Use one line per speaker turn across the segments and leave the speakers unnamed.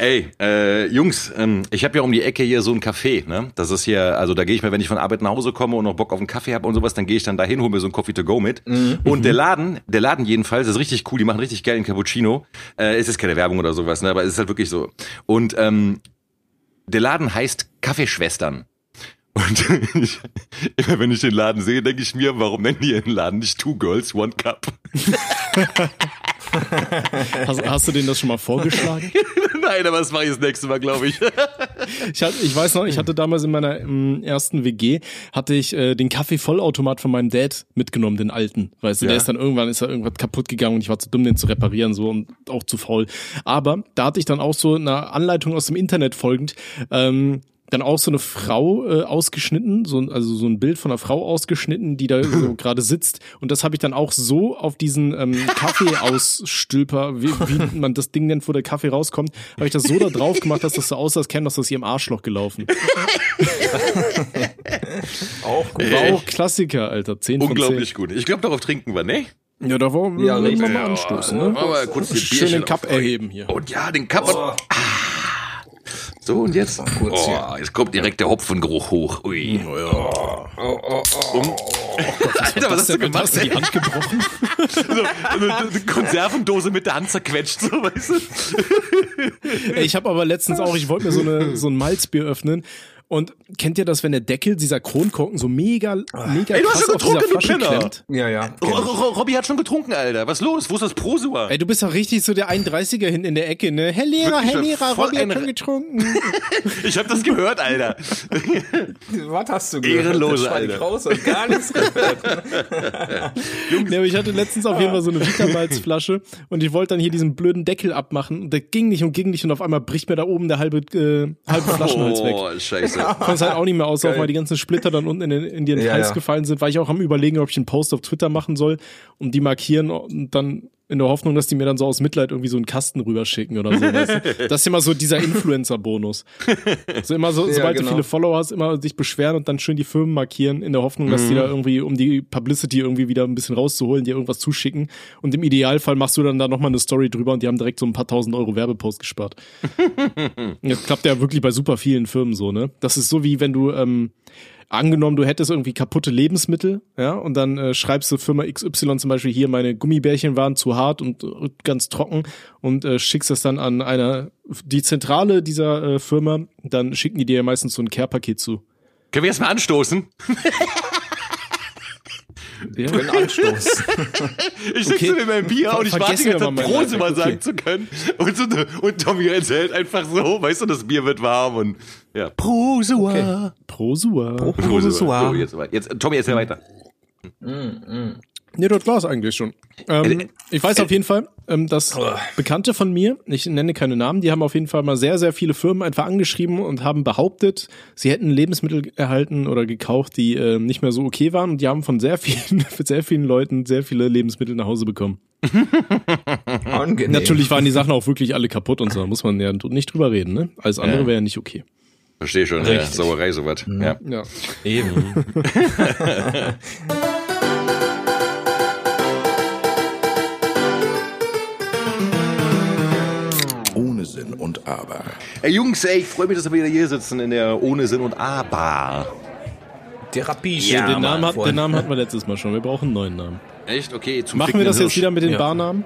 Ey, äh, Jungs, ähm, ich habe ja um die Ecke hier so ein Café, ne? Das ist hier, also da gehe ich mir, wenn ich von Arbeit nach Hause komme und noch Bock auf einen Kaffee habe und sowas, dann gehe ich dann dahin, hole mir so ein Coffee to go mit. Mhm. Und der Laden, der Laden jedenfalls, ist richtig cool, die machen richtig geilen Cappuccino. Äh, es ist keine Werbung oder sowas, ne? Aber es ist halt wirklich so. Und ähm, der Laden heißt Kaffeeschwestern. Und ich, immer wenn ich den Laden sehe, denke ich mir, warum nennen die ihren Laden nicht Two Girls, One Cup?
hast, hast, du denen das schon mal vorgeschlagen?
Nein, aber das mache ich das nächste Mal, glaube ich.
ich, hatte, ich weiß noch, ich hatte damals in meiner im ersten WG, hatte ich äh, den Kaffee-Vollautomat von meinem Dad mitgenommen, den alten. Weißt du, ja. der ist dann irgendwann, ist da irgendwas kaputt gegangen und ich war zu dumm, den zu reparieren so und auch zu faul. Aber da hatte ich dann auch so eine Anleitung aus dem Internet folgend, ähm, dann auch so eine Frau äh, ausgeschnitten, so also so ein Bild von einer Frau ausgeschnitten, die da so gerade sitzt. Und das habe ich dann auch so auf diesen ähm, Kaffee ausstülper, wie, wie man das Ding nennt, wo der Kaffee rauskommt, habe ich das so da drauf gemacht, dass das so aussah, als käme das aus ihrem Arschloch gelaufen. auch gut. War auch Klassiker, Alter. 10
von Unglaublich 10. gut. Ich glaube, darauf trinken wir, ne?
Ja, da wollen wir ja, mal anstoßen, ne?
Aber kurz den
Schön den Cup erheben hier.
Und ja, den Cup. Oh. Ah. So, und jetzt? Kurz oh, jetzt kommt direkt der Hopfengeruch hoch. Ui. Oh, oh, oh. Alter, was hast du gemacht? Hast du die Hand gebrochen? so, eine, eine Konservendose mit der Hand zerquetscht, so, weißt du?
Ich habe aber letztens auch, ich wollte mir so, eine, so ein Malzbier öffnen und kennt ihr das, wenn der Deckel, dieser Kronkorken so mega, mega
Ey, du hast schon getrunken, du
klemmt?
Ja, ja.
Robby hat schon getrunken, Alter. Was los? Wo ist das Prosua?
Ey, du bist doch richtig so der 31er hinten in der Ecke, ne? Herr Lehrer, Herr Lehrer, Robby hat schon getrunken.
ich hab das gehört, Alter.
Was hast du gehört?
Ehrenlose, Alter.
Raus und gar nichts gehört.
Jungs. Ja, ich hatte letztens auf jeden Fall so eine Vitamalzflasche und ich wollte dann hier diesen blöden Deckel abmachen und der ging nicht und ging nicht und auf einmal bricht mir da oben der halbe, äh, halbe Flaschenhals weg. Oh,
scheiße.
Konntest halt auch nicht mehr auslaufen, weil die ganzen Splitter dann unten in den, in den ja, Hals ja. gefallen sind. War ich auch am überlegen, ob ich einen Post auf Twitter machen soll und die markieren und dann in der Hoffnung, dass die mir dann so aus Mitleid irgendwie so einen Kasten rüberschicken oder so. Weißt du? Das ist immer so dieser Influencer-Bonus. So immer so, ja, sobald genau. du viele Follower hast, immer sich beschweren und dann schön die Firmen markieren, in der Hoffnung, dass mhm. die da irgendwie, um die Publicity irgendwie wieder ein bisschen rauszuholen, dir irgendwas zuschicken. Und im Idealfall machst du dann da nochmal eine Story drüber und die haben direkt so ein paar tausend Euro Werbepost gespart. das klappt ja wirklich bei super vielen Firmen so, ne? Das ist so wie wenn du, ähm, angenommen, du hättest irgendwie kaputte Lebensmittel, ja, und dann äh, schreibst du Firma XY zum Beispiel hier, meine Gummibärchen waren zu hart und äh, ganz trocken und äh, schickst das dann an einer, die Zentrale dieser äh, Firma, dann schicken die dir meistens so ein Care-Paket zu.
Können wir erstmal anstoßen?
Wir können anstoßen.
ich sitze okay. mit meinem Bier und ich warte jetzt Prose mal sagen okay. zu können. Und, so, und Tommy erzählt einfach so, weißt du, das Bier wird warm und ja.
Prosua. Okay. Prosua.
Prosua. So, jetzt, jetzt, Tommy, erzähl weiter.
Mm, mm. Nee, dort war es eigentlich schon. Ähm, ich weiß auf jeden Fall, ähm, dass Bekannte von mir, ich nenne keine Namen, die haben auf jeden Fall mal sehr, sehr viele Firmen einfach angeschrieben und haben behauptet, sie hätten Lebensmittel erhalten oder gekauft, die äh, nicht mehr so okay waren und die haben von sehr vielen, sehr vielen Leuten sehr viele Lebensmittel nach Hause bekommen. Natürlich waren die Sachen auch wirklich alle kaputt und so, da muss man ja nicht drüber reden, ne? Alles andere wäre ja nicht okay.
Verstehe schon, Richtig. ja, Sauerei, sowas. Mhm. Ja. ja.
Eben.
Sinn und Aber. Ey Jungs, ey, ich freue mich, dass wir wieder hier sitzen in der Ohne Sinn und Aber.
Therapie.
Ja, den, Namen hat, den Namen hatten wir letztes Mal schon. Wir brauchen einen neuen Namen.
Echt? Okay.
Zum Machen wir das Hirsch. jetzt wieder mit den ja. Barnamen?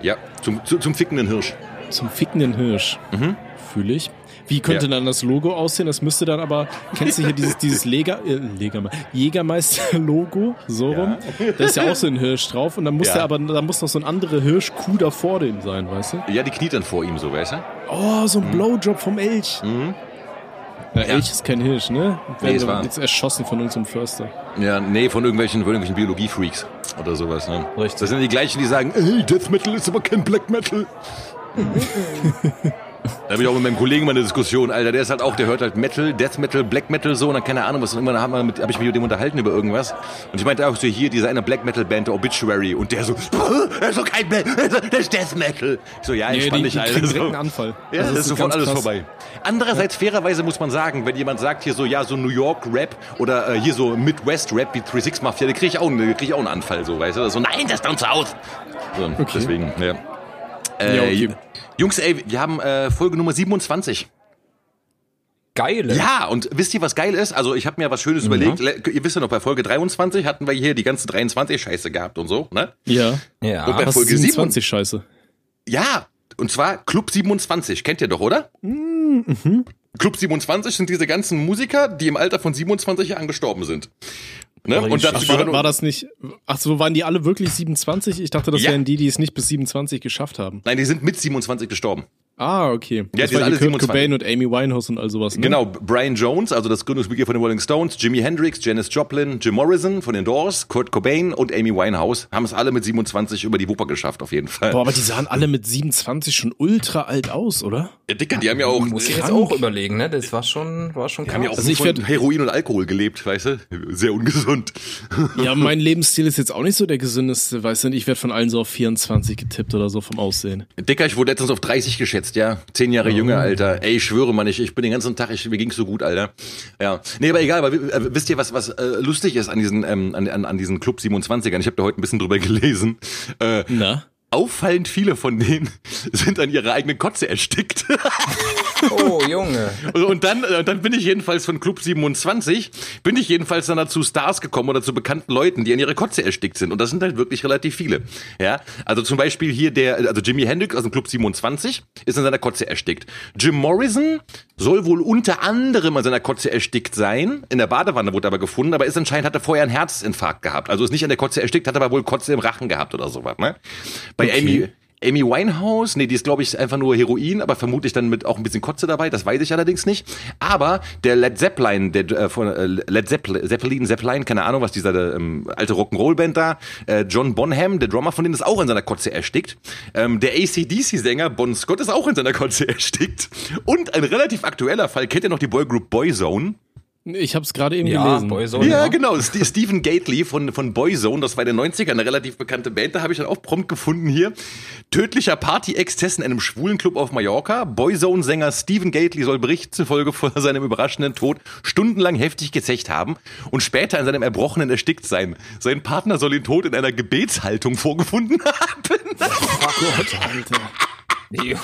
Ja, zum, zu, zum fickenden Hirsch.
Zum fickenden Hirsch. Mhm. Fühle ich. Wie könnte ja. dann das Logo aussehen? Das müsste dann aber, kennst du hier dieses, dieses Lega, äh, Lega, Jägermeister-Logo? So rum. Ja. Da ist ja auch so ein Hirsch drauf und dann muss ja. der aber, da muss noch so ein anderer Hirschkuh da vor dem sein, weißt du?
Ja, die kniet dann vor ihm so, weißt du?
Oh, so ein mhm. Blowjob vom Elch. Mhm. Ja, Elch ist kein Hirsch, ne? Werden nee, jetzt erschossen von irgendeinem Förster.
Ja, nee, von irgendwelchen, von irgendwelchen Biologie-Freaks oder sowas, ne? Richtig. Das sind die gleichen, die sagen, ey, Death Metal ist aber kein Black Metal. Da habe ich auch mit meinem Kollegen mal eine Diskussion, Alter. Der ist halt auch, der hört halt Metal, Death Metal, Black Metal so und dann keine Ahnung was. Und irgendwann habe hab ich mich mit dem unterhalten über irgendwas. Und ich meinte auch so hier, diese eine Black Metal Band, der Obituary. Und der so, das ist doch kein Black, das ist Death Metal. Ich so, ja, entspann nee, dich, Alter.
Ein Anfall.
Ja, das, das ist sofort alles krass. vorbei. Andererseits, ja. fairerweise muss man sagen, wenn jemand sagt hier so, ja, so New York Rap oder äh, hier so Midwest Rap wie 36 Mafia, da kriege ich, auch, krieg ich auch einen Anfall, so, weißt du. So, nein, das ist down south. So, okay. deswegen, ja. Äh, ja, okay. Jungs, ey, wir haben äh, Folge Nummer 27.
Geil.
Ja, und wisst ihr, was geil ist? Also ich habe mir was Schönes überlegt. Le- Ihr wisst ja noch, bei Folge 23 hatten wir hier die ganze 23-Scheiße gehabt und so, ne?
Ja.
Ja.
Und bei
Was
Folge
27 Scheiße.
Ja, und zwar Club 27. Kennt ihr doch, oder?
Mhm.
Club 27 sind diese ganzen Musiker, die im Alter von 27 Jahren gestorben sind. Ne? Und dazu
war, war das nicht, ach so, waren die alle wirklich 27? Ich dachte, das
Ja.
wären die, die es nicht bis 27 geschafft haben.
Nein, die sind mit 27 gestorben.
Ah, okay.
Ja,
das
die
war
alle
Kurt
27.
Cobain und Amy Winehouse und all sowas, ne?
Genau, Brian Jones, also das Gründungsmitglied von den Rolling Stones, Jimi Hendrix, Janis Joplin, Jim Morrison von den Doors, Kurt Cobain und Amy Winehouse haben es alle mit 27 über die Wupper geschafft, auf jeden Fall.
Boah, aber die sahen alle mit 27 schon ultra alt aus, oder?
Ja, Dicker, die haben ja auch,
Muss ich jetzt auch überlegen, ne? Das war schon, war schon
die haben ja
krass.
auch
Also ich
von Heroin und Alkohol gelebt, weißt du? Sehr ungesund.
Ja, mein Lebensstil ist jetzt auch nicht so der gesündeste, weißt du? Ich werde von allen so auf 24 getippt oder so vom Aussehen.
Dicker, ich wurde letztens auf 30 geschätzt, ja. Zehn Jahre jünger, Alter. Ey, ich schwöre mal nicht, ich bin den ganzen Tag, ich, mir ging's so gut, Alter. Ja. Nee, aber egal, aber äh, wisst ihr, was, was äh, lustig ist an diesen, ähm, an, an, an diesen Club 27ern? Ich habe da heute ein bisschen drüber gelesen. Äh,
Na?
Auffallend viele von denen sind an ihrer eigenen Kotze erstickt.
Oh, Junge.
Und dann, äh, dann bin ich jedenfalls von Club 27, bin ich jedenfalls dann dazu Stars gekommen oder zu bekannten Leuten, die an ihrer Kotze erstickt sind. Und das sind halt wirklich relativ viele. Ja, also zum Beispiel hier der, also Jimi Hendrix aus dem Club 27 ist an seiner Kotze erstickt. Jim Morrison soll wohl unter anderem an seiner Kotze erstickt sein. In der Badewanne wurde er aber gefunden, aber ist anscheinend, hat er vorher einen Herzinfarkt gehabt. Also ist nicht an der Kotze erstickt, hat aber wohl Kotze im Rachen gehabt oder sowas, ne? Bei Amy, Amy Winehouse, nee, die ist glaube ich einfach nur Heroin, aber vermutlich dann mit auch ein bisschen Kotze dabei, das weiß ich allerdings nicht. Aber der Led Zeppelin, der äh, von äh, Led Zeppelin, Zeppelin, Zeppelin, keine Ahnung, was dieser ähm, alte Rock'n'Roll-Band da, äh, John Bonham, der Drummer von denen ist auch in seiner Kotze erstickt. Ähm, der ACDC-Sänger Bon Scott ist auch in seiner Kotze erstickt. Und ein relativ aktueller Fall, kennt ihr noch die Boygroup Boyzone?
Ich habe es gerade eben
Ja,
gelesen.
Boyzone.
Ja, genau. St- Stephen Gately von, von Boyzone, das war in den 90ern eine relativ bekannte Band, da habe ich dann auch prompt gefunden hier. Tödlicher Party-Exzess in einem schwulen Club auf Mallorca. Boyzone-Sänger Stephen Gately soll Bericht zufolge vor seinem überraschenden Tod stundenlang heftig gezecht haben und später in seinem Erbrochenen erstickt sein. Sein Partner soll ihn tot in einer Gebetshaltung vorgefunden haben.
Junge.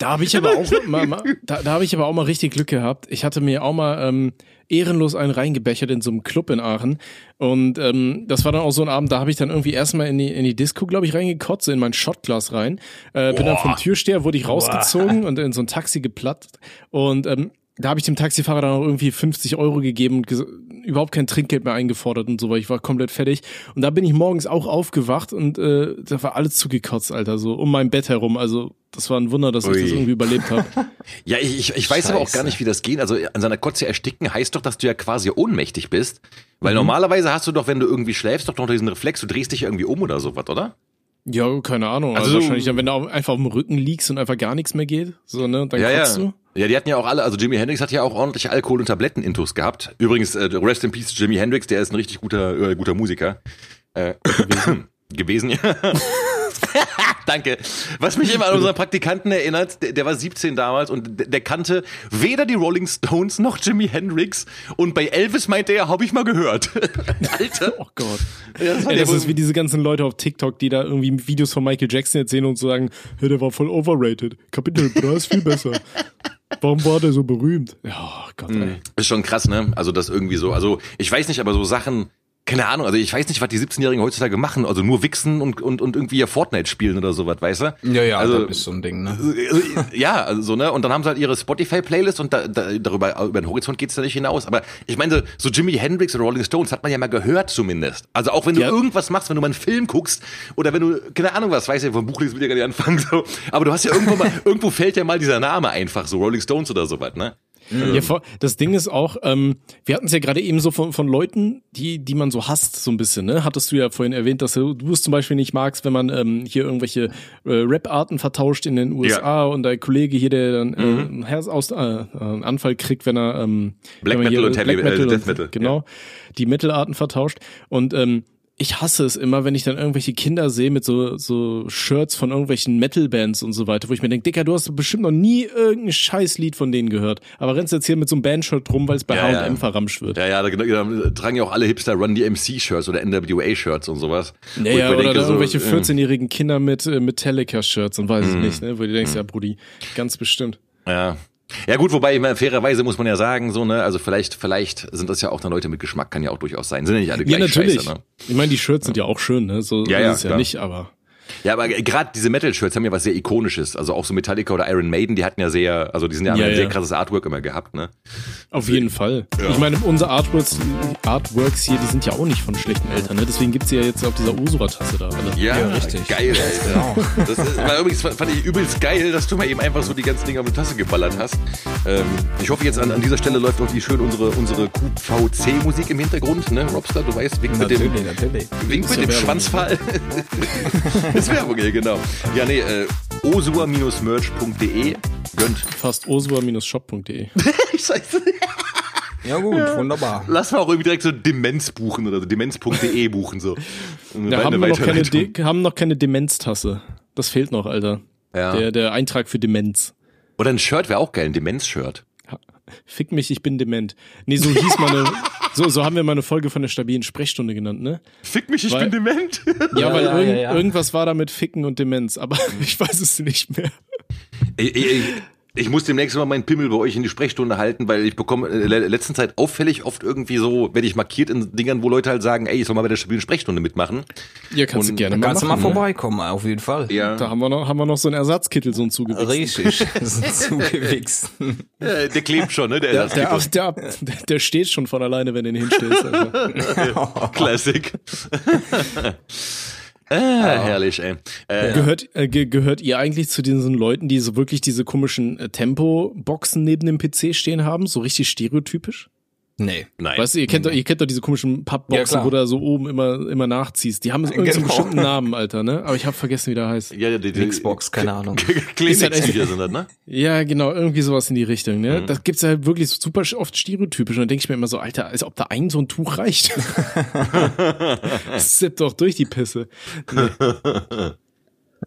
Da habe ich aber auch mal, mal, da, da habe ich aber auch mal richtig Glück gehabt. Ich hatte mir auch mal ähm, ehrenlos einen reingebechert in so einem Club in Aachen und ähm, das war dann auch so ein Abend, da habe ich dann irgendwie erstmal in die in die Disco, glaube ich, reingekotzt, in mein Shotglas rein. Äh, bin dann vom Türsteher wurde ich rausgezogen und in so ein Taxi geplatzt und ähm, da habe ich dem Taxifahrer dann auch irgendwie 50 Euro gegeben und überhaupt kein Trinkgeld mehr eingefordert und so, weil ich war komplett fertig. Und da bin ich morgens auch aufgewacht und äh, da war alles zugekotzt, Alter, so um mein Bett herum. Also das war ein Wunder, dass ich
Ui.
das irgendwie überlebt habe.
Ja, ich, ich, ich weiß aber auch
Scheiße.
gar nicht, wie das geht. Also an seiner Kotze ersticken heißt doch, dass du ja quasi ohnmächtig bist.
Mhm.
Weil normalerweise hast du doch, wenn du irgendwie schläfst, doch noch diesen Reflex, du drehst dich irgendwie um oder sowas, oder?
Ja, keine Ahnung. Also,
Also-
wahrscheinlich, dann, wenn du einfach auf dem Rücken liegst und einfach gar nichts mehr geht, so, ne, dann
ja,
kotzt
ja.
du.
Ja, die hatten ja auch alle, also Jimi Hendrix hat ja auch ordentlich Alkohol- und Tablettenintus gehabt. Übrigens, äh, rest in peace Jimi Hendrix, der ist ein richtig guter, äh, guter Musiker. Äh, gewesen. gewesen, ja. Danke. Was mich immer an unseren Praktikanten erinnert, der, der war 17 damals und der, der kannte weder die Rolling Stones noch Jimi Hendrix und bei Elvis meinte er, habe ich mal gehört. Alter.
Oh Gott.
Ja, das
Ey, das ist wie diese ganzen Leute auf TikTok, die da irgendwie Videos von Michael Jackson erzählen und so sagen, hey, der war voll overrated. Kapitel Bra ist viel besser. Warum war der so berühmt? Ja, oh Gott, ey.
Ist schon krass, ne? Also das irgendwie so, also ich weiß nicht, aber so Sachen, keine Ahnung, also ich weiß nicht, was die 17-Jährigen heutzutage machen, also nur wichsen und, und, und irgendwie ja Fortnite spielen oder sowas, weißt du?
Ja, ja,
also,
das ist so ein Ding, ne?
ja, also so, ne? Und dann haben sie halt ihre Spotify-Playlist und da, da, darüber, über den Horizont geht's da nicht hinaus. Aber ich meine, so Jimi Hendrix oder Rolling Stones hat man ja mal gehört zumindest. Also auch wenn du
Ja.
irgendwas machst, wenn du mal einen Film guckst oder wenn du, keine Ahnung was, weißt du, vom Buch lesen will ich ja gar nicht anfangen, so. Aber du hast ja irgendwo mal, irgendwo fällt ja mal dieser Name einfach, so Rolling Stones oder sowas, ne?
Ja, vor- das Ding ist auch, ähm, wir hatten es ja gerade eben so von, von Leuten, die, die man so hasst, so ein bisschen, ne? Hattest du ja vorhin erwähnt, dass du, du es zum Beispiel nicht magst, wenn man ähm, hier irgendwelche äh, Rap-Arten vertauscht in den USA und dein Kollege hier, der dann äh, einen Herz aus, äh, einen Anfall kriegt, wenn er ähm,
Black
wenn
Metal
hier
und Heavy-
Metal
äh, Death Metal,
Genau, die Metal-Arten vertauscht. Und ähm, ich hasse es immer, wenn ich dann irgendwelche Kinder sehe mit so, so Shirts von irgendwelchen Metal-Bands und so weiter, wo ich mir denke, Dicker, du hast bestimmt noch nie irgendein Scheißlied von denen gehört. Aber rennst jetzt hier mit so einem Bandshirt rum, weil es bei
Ja,
H&M
ja.
verramscht wird.
Ja, ja, da, da tragen ja auch alle Hipster Run DMC-Shirts oder NWA-Shirts und sowas.
Naja, oder
denke,
da
so,
irgendwelche
äh,
14-jährigen Kinder mit äh, Metallica-Shirts und weiß ich nicht, ne? Wo du denkst, ja, Brudi, ganz bestimmt.
Ja. Ja gut, wobei ich meine, fairerweise muss man ja sagen, so ne, also vielleicht, vielleicht sind das ja auch dann Leute mit Geschmack, kann ja auch durchaus sein. Sind ja nicht alle
Ja,
gleich
natürlich.
scheiße, ne?
Ich meine, die Shirts sind ja auch schön, ne? So
Ja,
ist
ja,
es ja
klar.
nicht, aber.
Ja, aber gerade diese Metal-Shirts haben ja was sehr Ikonisches. Also auch so Metallica oder Iron Maiden, die hatten ja sehr, also die sind ja,
Ja,
ja ein sehr
ja.
krasses Artwork immer gehabt, ne?
Auf jeden Fall. Ich meine, unsere Artworks, Artworks hier, die sind ja auch nicht von schlechten Eltern, ne? Deswegen gibt's sie ja jetzt auf dieser Ursula-Tasse da alle.
Ja,
Ja, richtig.
Geil.
Genau.
Das ist, war übrigens fand ich übelst geil, dass du mal eben einfach so die ganzen Dinge auf die Tasse geballert hast. Ähm, ich hoffe jetzt an, an dieser Stelle läuft auch die schön unsere unsere QVC-Musik im Hintergrund, ne? Robster, du weißt, wink mit dem
Natürlich, natürlich.
Wink mit
ja
dem. Schwanzfall. das ist Werbung hier, genau. Ja, nee, äh, osua-merch.de gönnt.
Fast osua-shop.de.
Scheiße.
Ja gut, wunderbar.
Lass mal auch irgendwie direkt so Demenz buchen oder so, demenz.de buchen so. Eine
haben wir noch keine. De haben noch keine Demenztasse. Das fehlt noch, Alter.
Ja.
Der, der Eintrag für Demenz.
Oder ein Shirt wäre auch geil, ein Demenz-Shirt.
Fick mich, ich bin dement. Nee, so hieß meine, so, so haben wir mal eine Folge von der stabilen Sprechstunde genannt, ne?
Fick mich, ich
Weil-
bin dement.
Ja, weil
ja,
irgend,
ja, ja.
irgendwas war da mit Ficken und Demenz, aber ich weiß es nicht mehr.
Ich, ich, ich muss demnächst mal meinen Pimmel bei euch in die Sprechstunde halten, weil ich bekomme in der letzten Zeit auffällig oft irgendwie so, werde ich markiert in Dingern, wo Leute halt sagen, ey, ich soll mal bei der stabilen Sprechstunde mitmachen.
Ja, kannst du
Und
gerne
Da
mal
kannst du mal
ne?
vorbeikommen, auf jeden Fall.
Ja.
Da haben wir noch, haben wir noch so einen Ersatzkittel, so einen zugewichsten.
Richtig. Das sind zugewichst.
Ja, der klebt schon, ne? Der,
Der,
Ersatzkittel.
der, der, der steht schon von alleine, wenn du ihn hinstellst. Alter.
Classic. ah, herrlich, ey. Äh,
Gehört, äh, ge gehört ihr eigentlich zu diesen Leuten, die so wirklich diese komischen äh, Tempo-Boxen neben dem PC stehen haben? So richtig stereotypisch?
Nee.
nein.
Weißt du, ihr kennt, doch, ihr kennt doch diese komischen
Ja,
Pappboxen,
klar.
wo du so oben immer, immer nachziehst. Die haben so irgendeinen
Genau.
bestimmten Namen, Alter, ne? Aber ich habe vergessen, wie der heißt.
Ja, die, die,
Xbox, keine Ahnung.
Ist halt
Kleenex-Tücher sind das, ne?
Ja, genau, irgendwie sowas in die Richtung,
Mhm.
ne? Das gibt's halt wirklich super oft stereotypisch. Und dann denke ich mir immer so, Alter, als ob da ein so ein Tuch reicht. Sipp doch durch die Pisse.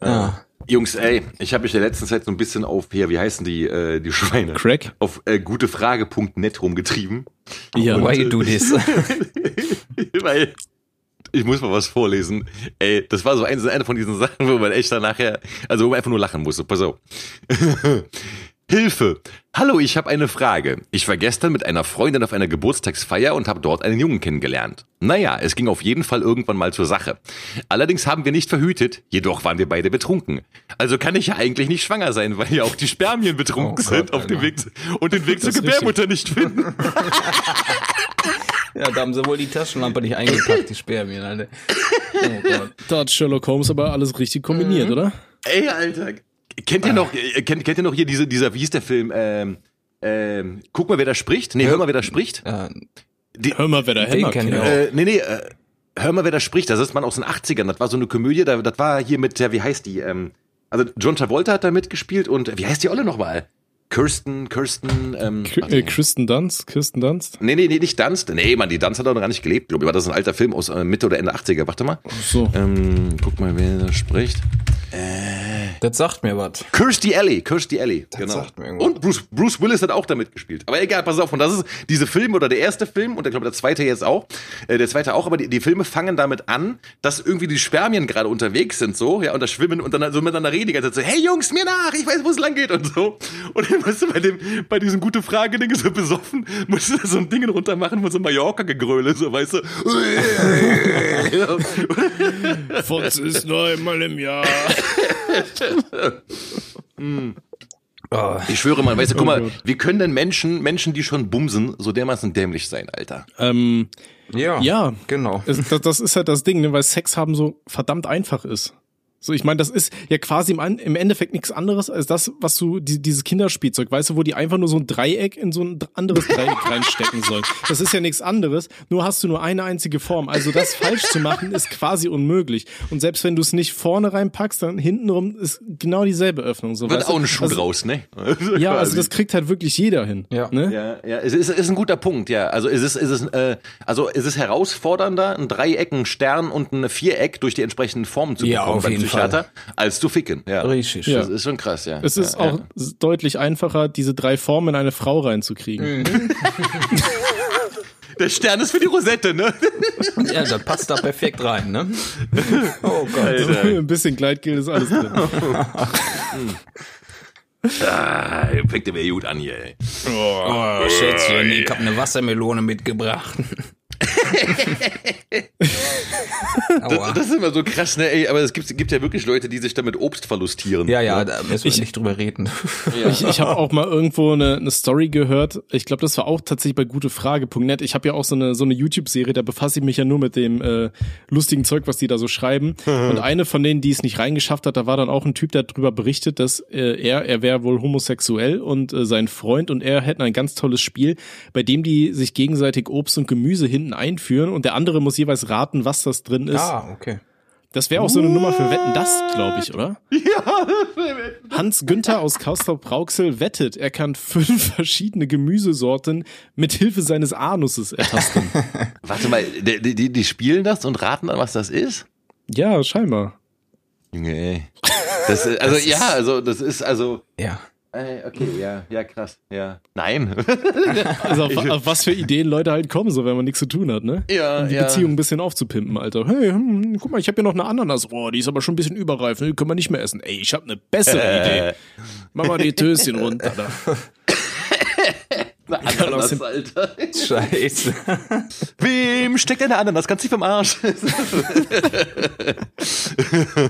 Ja.
Jungs, ey, ich habe mich in der letzten Zeit so ein bisschen auf, hier, wie heißen die, äh, die Schweine?
Crack?
Auf äh, gutefrage.net rumgetrieben.
Ja.
Why you do this?
Weil ich muss mal was vorlesen. Ey, das war so eine, eine von diesen Sachen, wo man echt dann nachher, also wo man einfach nur lachen musste. Pass auf. Hilfe! Hallo, ich habe eine Frage. Ich war gestern mit einer Freundin auf einer Geburtstagsfeier und habe dort einen Jungen kennengelernt. Naja, es ging auf jeden Fall irgendwann mal zur Sache. Allerdings haben wir nicht verhütet, jedoch waren wir beide betrunken. Also kann ich ja eigentlich nicht schwanger sein, weil ja auch die Spermien betrunken
Oh Gott,
sind auf dem. Weg zu- und den Weg zur Gebärmutter nicht finden.
Ja, da haben sie wohl die Taschenlampe nicht eingepackt, die Spermien, Alter. Oh Gott.
Da hat Sherlock Holmes aber alles richtig kombiniert,
Mhm.
oder?
Ey, Alter. Kennt ihr noch, äh, kennt, kennt ihr noch hier diese, dieser, wie hieß der Film? Ähm, ähm, guck mal, wer da spricht. Nee, hör mal, wer da spricht.
Ja,
Hör mal, wer da
Den
Hämmer
kenn ich
kennt.
auch.
Äh, nee, nee, äh, hör mal, wer da spricht. Das ist man aus den 80ern. Das war so eine Komödie. Da, das war hier mit der, wie heißt die? Ähm, also John Travolta hat da mitgespielt und wie heißt die Olle nochmal? Kirsten, Kirsten, ähm,
K äh, Kristen Dunst? Kirsten Dunst?
nee, nee, nee, nicht Dunst. Nee, Mann, die Dunst hat auch noch gar nicht gelebt, glaube ich. Aber das ist ein alter Film aus äh, Mitte oder Ende 80er. Warte mal.
So.
Ähm, guck mal, wer da spricht.
Das sagt mir was.
Kirstie Alley, Kirstie Alley, genau.
sagt mir irgendwas.
Und Bruce, Bruce Willis hat auch damit gespielt. Aber egal, pass auf. Und das ist diese Film oder der erste Film und ich glaube der zweite jetzt auch, äh, der zweite auch. Aber die, die Filme fangen damit an, dass irgendwie die Spermien gerade unterwegs sind so, ja, und da schwimmen und dann so miteinander reden die ganze Zeit so, hey Jungs, mir nach, ich weiß, wo es lang geht und so. Und dann musst du bei dem, bei diesem gute Frage Ding so besoffen, musst du da so ein Ding runter machen von so Mallorca-Gegröle, so, weißt du.
Fotz ist nur einmal im Jahr.
Oh,
Ich schwöre mal, weißt du, guck
Oh
mal, wie können denn Menschen, Menschen, die schon bumsen, so dermaßen dämlich sein, Alter?
ähm,
ja,
ja.
genau.
Das, das ist halt das Ding, ne, weil Sex haben so verdammt einfach ist. So, ich meine, das ist ja quasi im, im Endeffekt nichts anderes als das, was du, die, dieses Kinderspielzeug, weißt du, wo die einfach nur so ein Dreieck in so ein anderes Dreieck reinstecken sollen. Das ist ja nichts anderes, nur hast du nur eine einzige Form. Also das falsch zu machen, ist quasi unmöglich. Und selbst wenn du es nicht vorne reinpackst, dann hintenrum ist genau dieselbe Öffnung. So,
Wird auch ein Schuh also, draus, ne?
ja, also das kriegt halt wirklich jeder hin.
Ja,
ne?
ja, ja. Es ist, ist ein guter Punkt, ja. Also es ist, es ist, äh, also es ist herausfordernder, ein Dreieck, ein Stern und ein Viereck durch die entsprechenden Formen zu bekommen. Ja, auf jeden Psychiater als zu ficken. Ja.
Richtig.
Ja. Das ist schon krass, ja.
Es ist
ja,
auch ja. deutlich einfacher, diese drei Formen in eine Frau reinzukriegen. Mhm.
Der Stern ist für die Rosette, ne?
Ja, das passt da perfekt rein, ne?
Oh Gott. Alter. Ein bisschen Gleitgel ist alles drin.
ah, fängt mir gut an hier, ey.
Oh, oh Schätzchen, ich hab eine Wassermelone mitgebracht
das, das, ist immer so krass, ne? Ey, aber es gibt, gibt ja wirklich Leute, die sich damit Obst verlustieren.
Ja, ja, da müssen wir ich, nicht drüber reden.
Ja. Ich, ich habe auch mal irgendwo eine, eine Story gehört. Ich glaube, das war auch tatsächlich bei gutefrage.net. Ich habe ja auch so eine so eine YouTube-Serie, da befasse ich mich ja nur mit dem äh, lustigen Zeug, was die da so schreiben. Und eine von denen, die es nicht reingeschafft hat, da war dann auch ein Typ, der darüber berichtet, dass äh, er, er wäre wohl homosexuell und äh, sein Freund und er hätten ein ganz tolles Spiel, bei dem die sich gegenseitig Obst und Gemüse hinten einführen und der andere muss jeweils raten, was das drin ist.
Ah, okay.
Das wäre auch so eine Nummer für Wetten, das, glaube ich, oder? Ja. Hans Günther aus Kastrop-Rauxel wettet, er kann fünf verschiedene Gemüsesorten mit Hilfe seines Anuses ertasten.
Warte mal, die, die, die spielen das und raten dann, was das ist?
Ja, scheinbar.
Junge, ey. Das, also, das ja, also, das ist, also.
Ja.
Äh, okay, ja, ja, krass, ja. Nein.
also auf, auf, was für Ideen Leute halt kommen, so wenn man nichts zu tun hat, ne?
Ja,
um die
ja.
Beziehung ein bisschen aufzupimpen, Alter. Hey, hm, guck mal, ich habe hier noch eine Ananas. Oh, die ist aber schon ein bisschen überreif, ne? die können wir nicht mehr essen. Ey, ich habe eine bessere äh. Idee. Mach mal die Töschen runter, da.
Ananas, Alter.
Scheiße.
Wem steckt eine Ananas? Ganz tief im Arsch.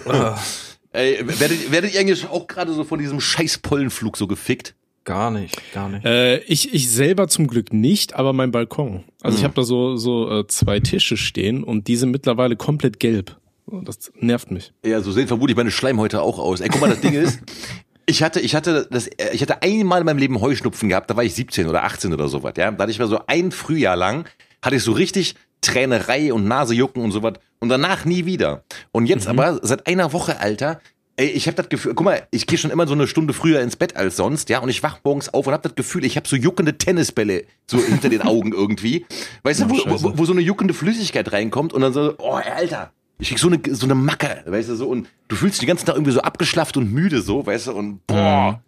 oh. Ey, werdet, werdet ihr eigentlich auch gerade so von diesem scheiß Pollenflug so gefickt?
Gar nicht, gar nicht.
Äh, ich, ich selber zum Glück nicht, aber mein Balkon. Also mhm. ich habe da so, so äh, zwei Tische stehen und die sind mittlerweile komplett gelb. Das nervt mich.
Ja, so sehen vermutlich meine Schleimhäute auch aus. Ey, guck mal, das Ding ist, ich hatte, ich hatte das, ich hatte einmal in meinem Leben Heuschnupfen gehabt, da war ich 17 oder 18 oder sowas, ja. Da hatte ich mal so ein Frühjahr lang, hatte ich so richtig Tränerei und Nasejucken und sowas und danach nie wieder. Und jetzt mhm. aber seit einer Woche, Alter, ey, ich habe das Gefühl, guck mal, ich gehe schon immer so eine Stunde früher ins Bett als sonst, ja, und ich wach morgens auf und habe das Gefühl, ich habe so juckende Tennisbälle so hinter den Augen irgendwie. Weißt du, wo, wo, wo so eine juckende Flüssigkeit reinkommt und dann so, oh, Alter, ich krieg so eine so eine Macke, weißt du so und du fühlst dich den ganzen Tag irgendwie so abgeschlafft und müde so, weißt du und boah.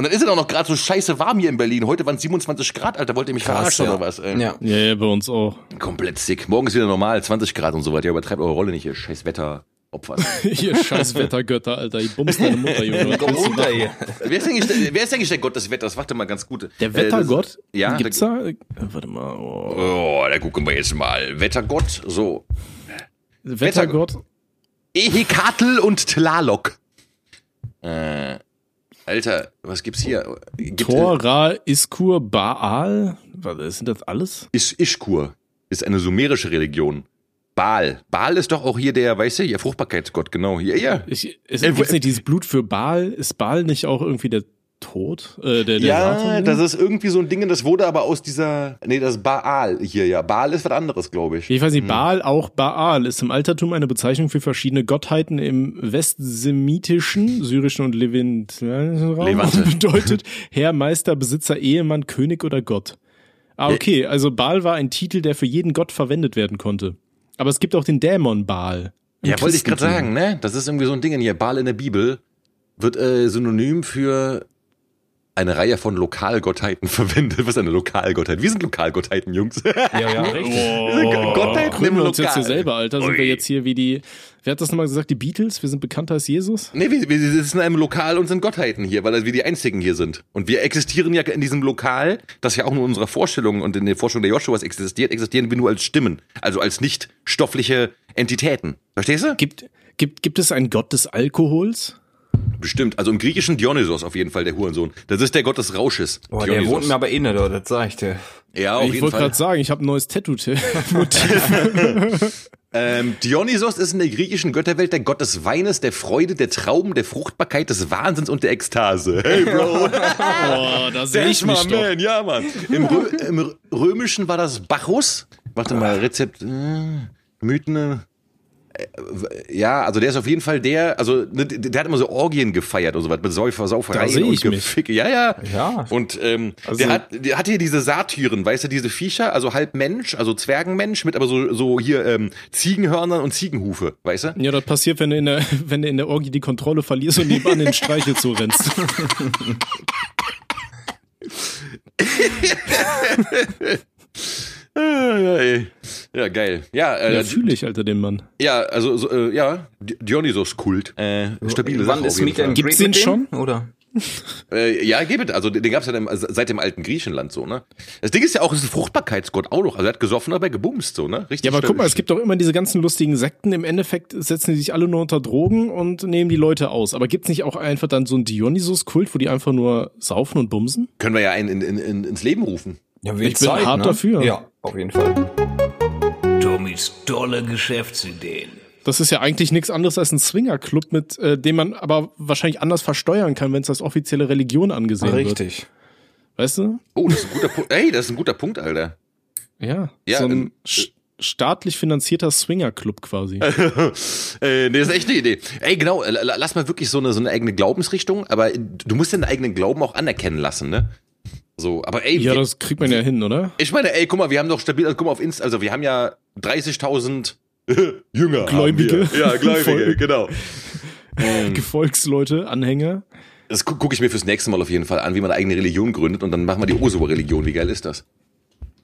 Und dann ist es auch noch gerade so scheiße warm hier in Berlin. Heute waren es 27 Grad, Alter. Wollt ihr mich Krass, verarschen ja. oder was? Ey?
Ja. ja, ja, bei uns auch.
Komplett sick. Morgen ist wieder normal, 20 Grad und so weiter. Ja, übertreibt eure Rolle nicht, ihr scheiß Wetter. Opfer.
ihr scheiß Wettergötter, Alter. Ich bumst deine Mutter, Junge.
Komm runter hier. Wer ist, eigentlich der, wer ist eigentlich der Gott des Wetters? Warte mal ganz gut.
Der Wettergott?
Äh, ja.
Gibt's da? Warte mal.
Oh. oh, da gucken wir jetzt mal. Wettergott, so.
Wettergott.
Ehekatl und Tlaloc. Äh, Alter, was gibt's hier?
Gibt Tora, Iskur, Baal? Was sind das alles?
Is Ishkur ist eine sumerische Religion. Baal. Baal ist doch auch hier der, weißt du, ihr Fruchtbarkeitsgott, genau. Hier, ja.
Ich, ist, äh, nicht dieses Blut für Baal? Ist Baal nicht auch irgendwie der Tod? Äh, der, der
ja, das ist irgendwie so ein Ding, das wurde aber aus dieser, nee, das ist Baal hier, ja. Baal ist was anderes, glaube ich.
Ich weiß nicht, hm. Baal, auch Baal, ist im Altertum eine Bezeichnung für verschiedene Gottheiten im westsemitischen, syrischen und Levant Levante. bedeutet Herr, Meister, Besitzer, Ehemann, König oder Gott. Ah, okay, also Baal war ein Titel, der für jeden Gott verwendet werden konnte. Aber es gibt auch den Dämon Baal.
Ja, wollte ich gerade sagen, ne? Das ist irgendwie so ein Ding hier. Baal in der Bibel wird äh, synonym für eine Reihe von Lokalgottheiten verwendet. Was ist eine Lokalgottheit? Wir sind Lokalgottheiten, Jungs.
Ja, ja, richtig. Oh, Gottheiten im wir uns jetzt hier selber, Alter. Sind Ui. wir jetzt hier wie die, wer hat das nochmal gesagt, die Beatles? Wir sind bekannter als Jesus?
Nee, wir, wir sitzen in einem Lokal und sind Gottheiten hier, weil wir die einzigen hier sind. Und wir existieren ja in diesem Lokal, das ja auch nur in unserer Vorstellung und in der Vorstellung der Joshuas existiert, existieren wir nur als Stimmen. Also als nicht stoffliche Entitäten. Verstehst du?
Gibt, gibt, gibt es einen Gott des Alkohols?
Bestimmt. Also im Griechischen Dionysos auf jeden Fall, der Hurensohn. Das ist der Gott des Rausches.
Boah, der wohnt mir aber inne, das sag ich dir.
Ja, auf ich jeden Fall. Ich wollte gerade sagen, ich habe ein neues Tattoo-Motiv.
Ähm, Dionysos ist in der griechischen Götterwelt der Gott des Weines, der Freude, der Trauben, der Fruchtbarkeit, des Wahnsinns und der Ekstase. Hey, Bro.
oh, da sehe ich mich doch.
Man. Ja, Mann. Im, Rö Im, Römischen war das Bacchus. Warte mal, Rezept. Äh, Mythen. Ja, also der ist auf jeden Fall der, also ne, der hat immer so Orgien gefeiert und so was mit Säufer, Sauferei und Geficke. Ja, ja.
Ja.
Und ähm, also, der hat, der hat hier diese Satyren, weißt du, diese Viecher, also halb Mensch, also Zwergenmensch mit aber so so hier ähm, Ziegenhörnern und Ziegenhufe, weißt du?
Ja, das passiert, wenn du in der wenn du in der Orgie die Kontrolle verlierst und nebenan den Streichel zurennst.
Ja, geil. Ja,
äh, ja fühle ich, Alter, den Mann.
Ja, also, so, äh, ja, Dionysos-Kult. Äh, stabile
Wann ist Meet and
Gibt's den schon?
Oder?
äh, ja, gibt es. Also den gab's ja dann, seit dem alten Griechenland so, ne? Das Ding ist ja auch, es ist ein Fruchtbarkeitsgott auch noch. Also er hat gesoffen, aber gebumst so, ne?
Richtig. Ja, aber guck mal, es gibt doch immer diese ganzen lustigen Sekten. Im Endeffekt setzen die sich alle nur unter Drogen und nehmen die Leute aus. Aber gibt's nicht auch einfach dann so einen Dionysus-Kult, wo die einfach nur saufen und bumsen?
Können wir ja einen in, in, in, ins Leben rufen.
Ja, ich bin Zeit, hart ne? dafür.
Ja, auf jeden Fall.
Tommys tolle Geschäftsideen.
Das ist ja eigentlich nichts anderes als ein Swingerclub, mit äh, dem man aber wahrscheinlich anders versteuern kann, wenn es als offizielle Religion angesehen
Richtig.
wird.
Richtig.
Weißt du?
Oh, das ist ein guter Punkt. Ey, das ist ein guter Punkt, Alter.
Ja, ja so ein ähm, staatlich finanzierter Swingerclub quasi.
äh, nee, das ist echt eine Idee. Ey, genau, lass mal wirklich so eine, so eine eigene Glaubensrichtung, aber du musst deinen eigenen Glauben auch anerkennen lassen, ne? So, aber ey.
Ja, das kriegt man ja hin, oder?
Ich meine, ey, guck mal, wir haben doch stabil, also guck mal auf Insta, also wir haben ja 30.000 Jünger.
Gläubige.
Ja, Gläubige, genau.
Ähm, Gefolgsleute, Anhänger.
Das gu gucke ich mir fürs nächste Mal auf jeden Fall an, wie man eine eigene Religion gründet und dann machen wir die Osua-Religion. Wie geil ist das?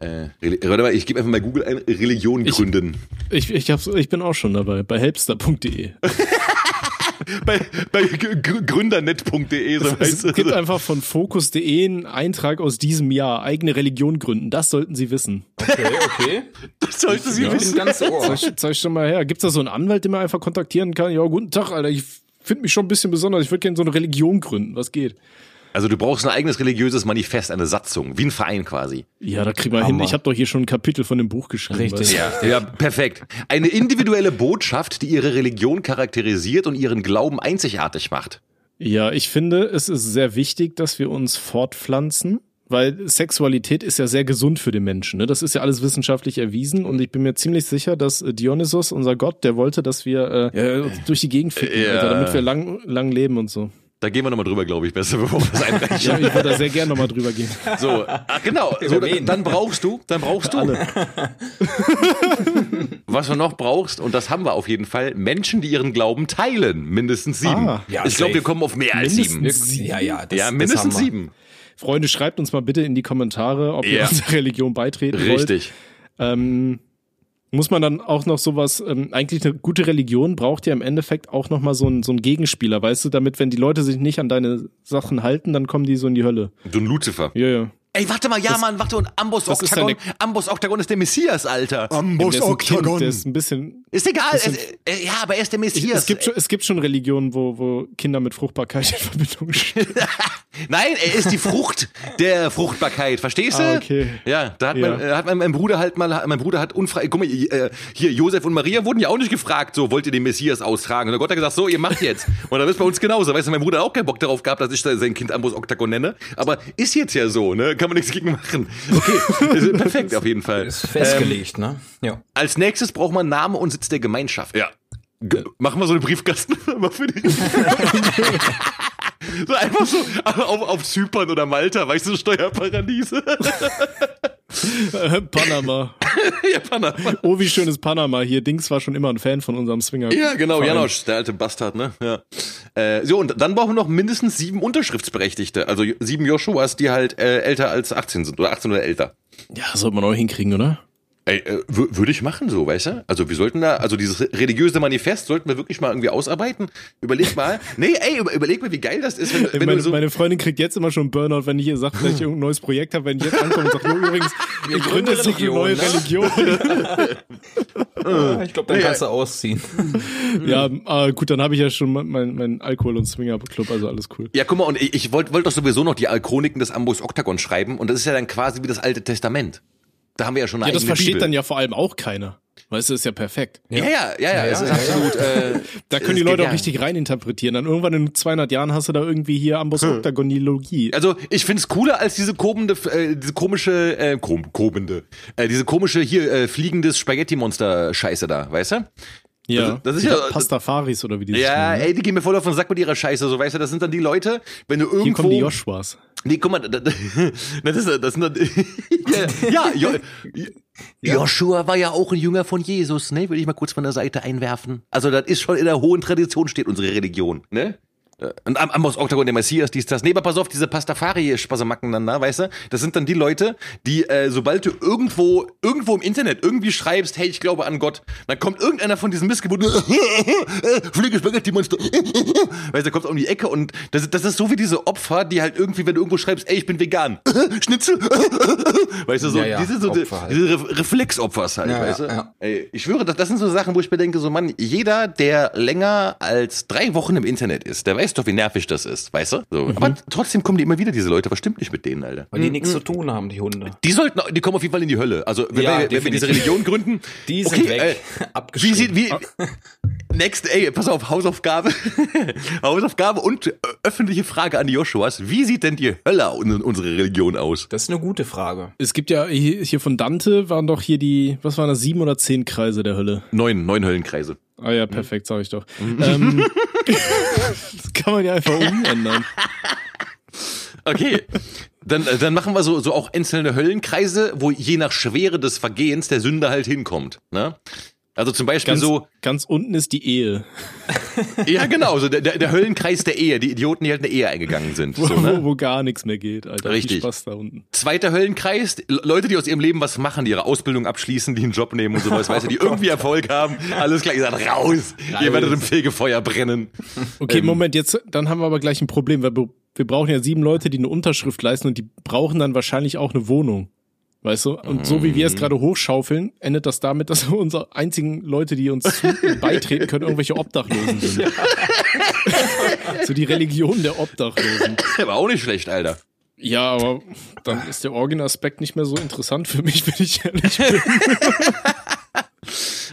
Äh, warte mal, ich gebe einfach mal Google ein Religion gründen.
Ich, ich, ich, hab's, ich bin auch schon dabei, bei helpster.de.
bei, bei gründernet.de. So
es, es gibt einfach von Focus.de einen Eintrag aus diesem Jahr, eigene Religion gründen. Das sollten Sie wissen.
Okay, okay.
Das sollten Sie
ja,
wissen.
Ganz Ohr. Zeig, zeig schon mal her. Gibt's da so einen Anwalt, den man einfach kontaktieren kann? Ja, guten Tag, Alter. Ich finde mich schon ein bisschen besonders. Ich würde gerne so eine Religion gründen. Was geht?
Also du brauchst ein eigenes religiöses Manifest, eine Satzung, wie ein Verein quasi.
Ja, da kriegen wir hin. Ich habe doch hier schon ein Kapitel von dem Buch geschrieben.
Richtig. Ja, ja, perfekt. Eine individuelle Botschaft, die ihre Religion charakterisiert und ihren Glauben einzigartig macht.
Ja, ich finde, es ist sehr wichtig, dass wir uns fortpflanzen. Weil Sexualität ist ja sehr gesund für den Menschen. Ne? Das ist ja alles wissenschaftlich erwiesen und ich bin mir ziemlich sicher, dass Dionysos, unser Gott, der wollte, dass wir äh, durch die Gegend ficken, ja. Damit wir lang, lang leben und so.
Da gehen wir nochmal drüber, glaube ich, besser, bevor wir das einbrechen.
ja, ich würde da sehr gerne nochmal drüber gehen.
So, ach, genau. So, dann brauchst du, dann brauchst du. Alle. Was du noch brauchst, und das haben wir auf jeden Fall, Menschen, die ihren Glauben teilen. Mindestens sieben. Ah, ja, ich glaube, wir kommen auf mehr als sieben.
sieben. Ja, ja,
das, ja mindestens das sieben.
Freunde, schreibt uns mal bitte in die Kommentare, ob ihr unserer Religion beitreten
Richtig.
wollt. Richtig. Ähm, muss man dann auch noch sowas, ähm, eigentlich eine gute Religion braucht ja im Endeffekt auch nochmal so einen so einen Gegenspieler, weißt du, damit, wenn die Leute sich nicht an deine Sachen halten, dann kommen die so in die Hölle.
So ein Lucifer.
Ja, ja.
Ey, warte mal, ja, das, Mann, warte, und Ambos Octagon, Ambos Octagon ist der Messias, Alter.
Ambos Octagon. ist ein bisschen.
Ist egal, es, äh, ja, aber er ist der Messias.
Es, gibt schon, es gibt schon Religionen, wo, wo Kinder mit Fruchtbarkeit in Verbindung stehen.
Nein, er ist die Frucht der Fruchtbarkeit, verstehst du?
Ah, okay.
Ja, da hat, ja. Mein, äh, hat mein, mein Bruder halt mal, mein Bruder hat unfrei, guck mal, äh, hier, Josef und Maria wurden ja auch nicht gefragt, so, wollt ihr den Messias austragen? Und der Gott hat gesagt, so, ihr macht jetzt. Und dann ist bei uns genauso, weißt du, mein Bruder hat auch keinen Bock darauf gehabt, dass ich sein Kind Ambos Octagon nenne, aber ist jetzt ja so, ne, kann man nichts gegen machen. Okay, perfekt auf jeden Fall.
Ist festgelegt, ähm, ne?
Ja. Als nächstes braucht man Name und Sitz der Gemeinschaft. Ja. G machen wir so eine Briefkastenfirma für die. so einfach so auf, auf Zypern oder Malta, weißt du, Steuerparadiese.
Panama.
ja, Panama.
Oh, wie schön ist Panama. Hier, Dings war schon immer ein Fan von unserem Swinger.
Ja, genau, Janosch, der alte Bastard, ne? Ja. Äh, so, und dann brauchen wir noch mindestens sieben Unterschriftsberechtigte. Also sieben Joshuas, die halt äh, älter als 18 sind oder 18 oder älter.
Ja, sollte man auch hinkriegen, oder?
Ey, äh, würde ich machen so, weißt du? Also wir sollten da, also dieses religiöse Manifest sollten wir wirklich mal irgendwie ausarbeiten. Überleg mal. Nee, ey, über, überleg mal, wie geil das ist, wenn, wenn
meine,
du so
meine Freundin kriegt jetzt immer schon Burnout, wenn ich ihr sage, dass ich irgendein neues Projekt habe, wenn ich jetzt ankomme und sage, oh, übrigens, ich gründe jetzt noch eine neue ne? Religion.
ich glaube, dann kannst du ausziehen.
ja, äh, gut, dann habe ich ja schon meinen mein Alkohol- und Swinger-Club, also alles cool.
Ja, guck mal, und ich, ich wollte wollt doch sowieso noch die Chroniken des Ambus Octagon schreiben und das ist ja dann quasi wie das Alte Testament. Da haben wir ja schon eine
Ja, das versteht
Bibel.
dann ja vor allem auch keiner. Weißt du, ist ja perfekt.
Ja, ja, ja, ja, ja, es ist absolut. Äh,
da können die Leute genial. auch richtig reininterpretieren. Dann irgendwann in 200 Jahren hast du da irgendwie hier Ambos hm. Oktagonilogie.
Also ich find's cooler als diese kobende, äh, diese komische, äh, kobende, äh, diese komische hier äh, fliegendes Spaghetti-Monster-Scheiße da, weißt du?
Ja, das, das ist ja Pastafaris oder wie die
Ja, nennen, ne? ey, die gehen mir voll auf den Sack mit ihrer Scheiße, so weißt du, das sind dann die Leute, wenn du irgendwo Hier kommen
die Joshuas.
Nee, guck mal, das, das, ist, das dann, ja, ja, Joshua war ja auch ein Jünger von Jesus, ne? Würde ich mal kurz von der Seite einwerfen. Also das ist schon in der hohen Tradition steht unsere Religion, ne? Äh, und Amos Octagon, der Messias, dies, das. Nee, aber pass auf, diese Pastafari-Spasamacken dann, na, weißt du? Das sind dann die Leute, die, äh, sobald du irgendwo, irgendwo im Internet irgendwie schreibst, hey, ich glaube an Gott, dann kommt irgendeiner von diesen Missgeburten, fliege Spaghetti-Monster, weißt du, kommt um die Ecke und das, das ist so wie diese Opfer, die halt irgendwie, wenn du irgendwo schreibst, ey, ich bin vegan, Schnitzel, weißt du, so, ja, ja, diese, so, halt. diese Re Reflexopfers halt, ja, weißt du? Ey, ich schwöre, das, das sind so Sachen, wo ich mir denke, so, Mann, jeder, der länger als drei Wochen im Internet ist, der weiß, weißt doch, wie nervig das ist, weißt du? So. Mhm. Aber trotzdem kommen die immer wieder, diese Leute. Was stimmt nicht mit denen, Alter?
Weil die mhm. nichts zu tun haben, die Hunde.
Die sollten, die kommen auf jeden Fall in die Hölle. Also, wenn, ja, wir, wenn wir diese Religion gründen.
die sind okay, weg.
Äh, wie sieht, wie, next, ey, pass auf, Hausaufgabe. Hausaufgabe und äh, öffentliche Frage an die Joshuas. Wie sieht denn die Hölle in unserer Religion aus?
Das ist eine gute Frage.
Es gibt ja hier von Dante waren doch hier die, was waren das, sieben oder zehn Kreise der Hölle?
Neun, neun Höllenkreise.
Ah ja, perfekt, sag ich doch. Mhm. ähm, das kann man ja einfach umändern.
Okay. Dann, dann machen wir so, so auch einzelne Höllenkreise, wo je nach Schwere des Vergehens der Sünder halt hinkommt. Ne? Also zum Beispiel
ganz,
so.
Ganz unten ist die Ehe.
ja, genau, so der, der Höllenkreis der Ehe, die Idioten, die halt eine Ehe eingegangen sind.
Wo,
so,
ne? wo, wo gar nichts mehr geht, Alter.
Richtig.
Spaß da unten.
Zweiter Höllenkreis, Leute, die aus ihrem Leben was machen, die ihre Ausbildung abschließen, die einen Job nehmen und sowas, weißt du, die irgendwie Erfolg haben. Alles klar, ihr seid raus. raus. Ihr werdet im Fegefeuer brennen.
Okay, ähm, Moment, jetzt, dann haben wir aber gleich ein Problem, weil wir brauchen ja sieben Leute, die eine Unterschrift leisten und die brauchen dann wahrscheinlich auch eine Wohnung. Weißt du? Und so wie wir es mhm. gerade hochschaufeln, endet das damit, dass unsere einzigen Leute, die uns beitreten können, irgendwelche Obdachlosen sind. so die Religion der Obdachlosen.
Aber auch nicht schlecht, Alter.
Ja, aber dann ist der Orgin-Aspekt nicht mehr so interessant für mich, wenn ich ehrlich bin.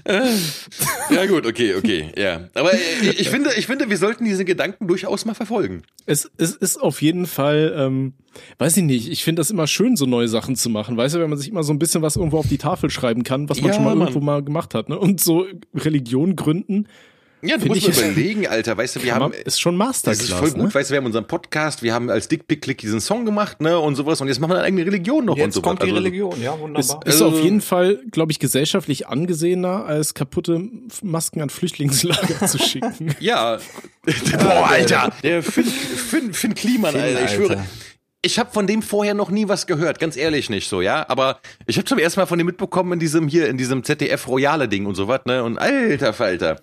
ja gut, okay, okay, ja. Aber ich, ich, finde, ich finde, wir sollten diese Gedanken durchaus mal verfolgen.
Es, es ist auf jeden Fall, ähm, weiß ich nicht, ich finde das immer schön, so neue Sachen zu machen. Weißt du, wenn man sich immer so ein bisschen was irgendwo auf die Tafel schreiben kann, was man ja, schon mal Mann. irgendwo mal gemacht hat, ne? Und so Religion gründen
ja, du musst mal überlegen, Alter, weißt du, wir haben.
Ist schon Masterclass. Das ist voll gut,
ne? weißt du, wir haben unseren Podcast, wir haben als Dickpick-Click diesen Song gemacht, ne, und sowas, und jetzt machen wir eine eigene Religion noch
jetzt
und so
kommt die also, Religion, ja, wunderbar.
Ist, ist also, auf jeden Fall, glaube ich, gesellschaftlich angesehener, als kaputte Masken an Flüchtlingslager zu schicken.
ja. Boah, Alter. Der Finn, Finn, Finn Kliman, Alter, ich schwöre ich habe von dem vorher noch nie was gehört, ganz ehrlich nicht so, ja. Aber ich habe zum ersten Mal von dem mitbekommen in diesem hier, in diesem ZDF Royale Ding und so was, ne? Und alter Falter.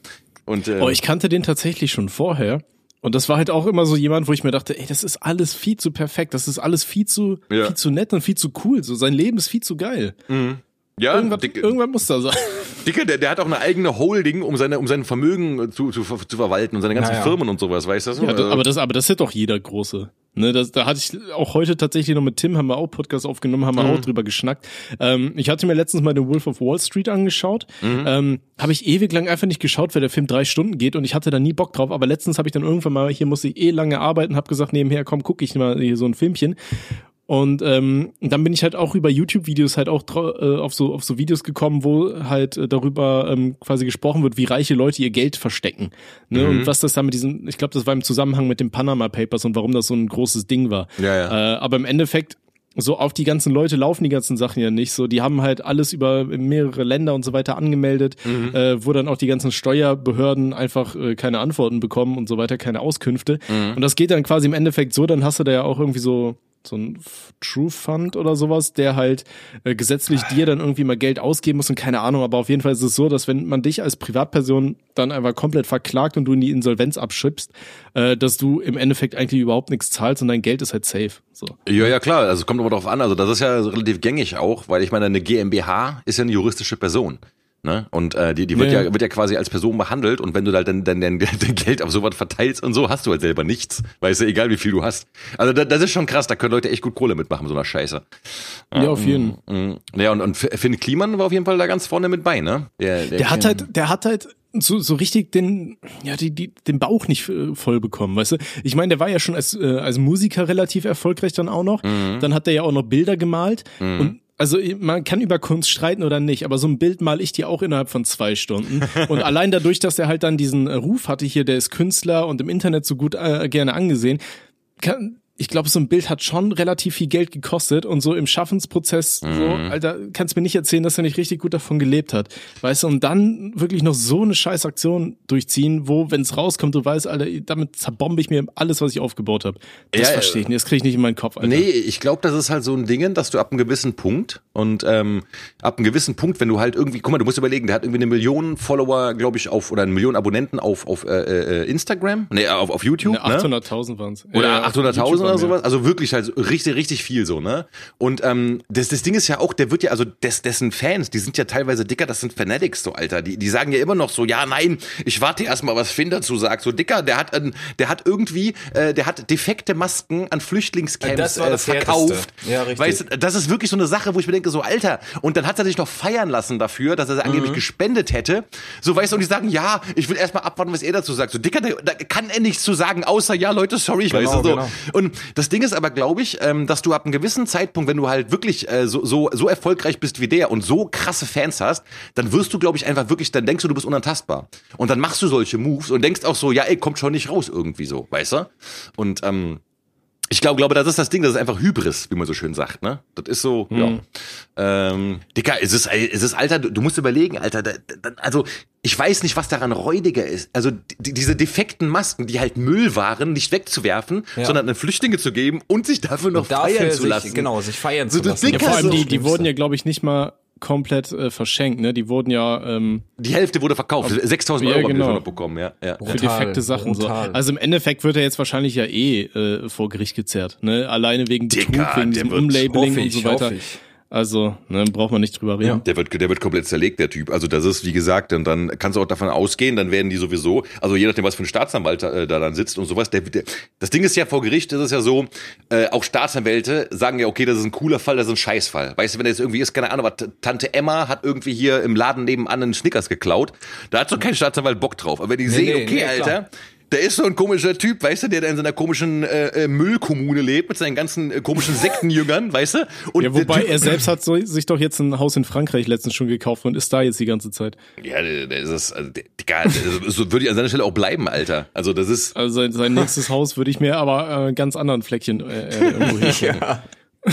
Und,
äh, oh, ich kannte den tatsächlich schon vorher. Und das war halt auch immer so jemand, wo ich mir dachte, ey, das ist alles viel zu perfekt, das ist alles viel zu, ja. viel zu nett und viel zu cool. So, sein Leben ist viel zu geil.
Mhm. Ja,
irgendwann, Dicke, irgendwann muss da sein.
Dicke, der, der hat auch eine eigene Holding, um seine, um sein Vermögen zu, zu, zu verwalten und seine ganzen naja. Firmen und sowas, weißt du?
Ja, aber das, aber das hat doch jeder große. Ne, das, da hatte ich auch heute tatsächlich noch mit Tim, haben wir auch Podcast aufgenommen, haben wir mhm. auch drüber geschnackt. Ähm, ich hatte mir letztens mal den Wolf of Wall Street angeschaut. Mhm. Ähm, habe ich ewig lang einfach nicht geschaut, weil der Film drei Stunden geht und ich hatte da nie Bock drauf. Aber letztens habe ich dann irgendwann mal, hier muss ich eh lange arbeiten, habe gesagt, nebenher, komm, guck ich mal hier so ein Filmchen. Und ähm, dann bin ich halt auch über YouTube-Videos halt auch äh, auf so auf so Videos gekommen, wo halt äh, darüber ähm, quasi gesprochen wird, wie reiche Leute ihr Geld verstecken. Ne? Mhm. Und was das da mit diesem, ich glaube, das war im Zusammenhang mit den Panama Papers und warum das so ein großes Ding war.
Ja, ja.
Äh, aber im Endeffekt so auf die ganzen Leute laufen die ganzen Sachen ja nicht. So, die haben halt alles über mehrere Länder und so weiter angemeldet, mhm. äh, wo dann auch die ganzen Steuerbehörden einfach äh, keine Antworten bekommen und so weiter, keine Auskünfte. Mhm. Und das geht dann quasi im Endeffekt so, dann hast du da ja auch irgendwie so so ein True Fund oder sowas, der halt äh, gesetzlich dir dann irgendwie mal Geld ausgeben muss und keine Ahnung, aber auf jeden Fall ist es so, dass wenn man dich als Privatperson dann einfach komplett verklagt und du in die Insolvenz abschippst, äh, dass du im Endeffekt eigentlich überhaupt nichts zahlst und dein Geld ist halt safe. So.
Ja, ja, klar, also kommt aber darauf an, also das ist ja relativ gängig auch, weil ich meine, eine GmbH ist ja eine juristische Person. Ne? Und äh, die, die wird ja. ja wird ja quasi als Person behandelt und wenn du halt dann, dann, dann, dann Geld auf sowas verteilst und so, hast du halt selber nichts. Weißt du, egal wie viel du hast. Also das, das ist schon krass, da können Leute echt gut Kohle mitmachen, so einer Scheiße.
Ja, auf jeden
Fall. Mm, mm. Ja, und, und Finn Kliman war auf jeden Fall da ganz vorne mit bei, ne?
Der, der, der hat halt, der hat halt so, so richtig den, ja, die, die, den Bauch nicht äh, voll bekommen, weißt du? Ich meine, der war ja schon als, äh, als Musiker relativ erfolgreich dann auch noch. Mhm. Dann hat er ja auch noch Bilder gemalt mhm. und also man kann über Kunst streiten oder nicht, aber so ein Bild mal ich dir auch innerhalb von zwei Stunden. Und allein dadurch, dass er halt dann diesen äh, Ruf hatte hier, der ist Künstler und im Internet so gut äh, gerne angesehen, kann, ich glaube, so ein Bild hat schon relativ viel Geld gekostet und so im Schaffensprozess, mhm. so, Alter, kannst mir nicht erzählen, dass er nicht richtig gut davon gelebt hat. Weißt du, und dann wirklich noch so eine scheiß Aktion durchziehen, wo, wenn es rauskommt, du weißt, Alter, damit zerbombe ich mir alles, was ich aufgebaut habe. Das ja, verstehe ich nicht, das kriege ich nicht in meinen Kopf,
Alter. Nee, ich glaube, das ist halt so ein Ding, dass du ab einem gewissen Punkt und ähm, ab einem gewissen Punkt, wenn du halt irgendwie, guck mal, du musst überlegen, der hat irgendwie eine Million Follower, glaube ich, auf, oder eine Million Abonnenten auf, auf äh, äh, Instagram, nee, auf, auf YouTube.
Nee, 800.000 ne? waren es.
Oder ja, 800.000 oder sowas. Also wirklich halt richtig, richtig viel so, ne? Und ähm, das, das Ding ist ja auch, der wird ja, also des, dessen Fans, die sind ja teilweise dicker, das sind Fanatics, so, Alter. Die, die sagen ja immer noch so, ja, nein, ich warte erstmal, was Finn dazu sagt. So, Dicker, der hat, ähm, der hat irgendwie, äh, der hat defekte Masken an Flüchtlingscamps äh, verkauft. Ja, richtig. Weißt du, das ist wirklich so eine Sache, wo ich mir denke, so, Alter, und dann hat er sich noch feiern lassen dafür, dass er mhm. angeblich gespendet hätte. So, weißt du, und die sagen, ja, ich will erstmal abwarten, was er dazu sagt. So, Dicker, da, da kann er nichts zu sagen, außer, ja, Leute, sorry, genau, weißt du, so. Genau. Und das Ding ist aber, glaube ich, ähm, dass du ab einem gewissen Zeitpunkt, wenn du halt wirklich äh, so, so, so erfolgreich bist wie der und so krasse Fans hast, dann wirst du, glaube ich, einfach wirklich, dann denkst du, du bist unantastbar. Und dann machst du solche Moves und denkst auch so, ja, ey, kommt schon nicht raus irgendwie so, weißt du? Und ähm, ich glaube, glaube, das ist das Ding, das ist einfach Hybris, wie man so schön sagt, ne? Das ist so, mhm. ja. Ähm, Dicker, ist es, ist es, Alter, du, du musst überlegen, Alter, da, da, also ich weiß nicht, was daran räudiger ist. Also die, diese defekten Masken, die halt Müll waren, nicht wegzuwerfen, ja. sondern an Flüchtlinge zu geben und sich dafür noch dafür feiern zu lassen.
genau, sich feiern so, zu lassen.
Ja, vor allem die, die wurden ja, glaube ich, nicht mal komplett äh, verschenkt, ne? Die wurden ja ähm,
die Hälfte wurde verkauft, 6000 Euro genau. noch bekommen, ja, ja.
Brutal, für defekte Sachen brutal. so. Also im Endeffekt wird er jetzt wahrscheinlich ja eh äh, vor Gericht gezerrt, ne? Alleine wegen Betrug, wegen diesem Umlabeling und so weiter. Ich. Also, ne, braucht man nicht drüber reden. Ja.
Der wird, der wird komplett zerlegt, der Typ. Also das ist, wie gesagt, und dann kannst du auch davon ausgehen, dann werden die sowieso, also je nachdem, was für ein Staatsanwalt da, äh, da dann sitzt und sowas, der, der, das Ding ist ja vor Gericht, das ist ja so, äh, auch Staatsanwälte sagen ja, okay, das ist ein cooler Fall, das ist ein Scheißfall. Weißt du, wenn er jetzt irgendwie ist, keine Ahnung, was, Tante Emma hat irgendwie hier im Laden nebenan einen Snickers geklaut, da hat so kein Staatsanwalt Bock drauf. Aber wenn die nee, sehen, okay, nee, Alter, klar der ist so ein komischer Typ, weißt du, der da in seiner komischen äh, äh, Müllkommune lebt mit seinen ganzen äh, komischen Sektenjüngern, weißt du?
Und ja, wobei er selbst hat so, sich doch jetzt ein Haus in Frankreich letztens schon gekauft und ist da jetzt die ganze Zeit.
Ja, der, der ist das, also, der, so würde ich an seiner Stelle auch bleiben, Alter. Also das ist.
Also sein, sein nächstes Haus würde ich mir aber äh, ganz anderen Fleckchen äh, äh irgendwo hinstellen. ja.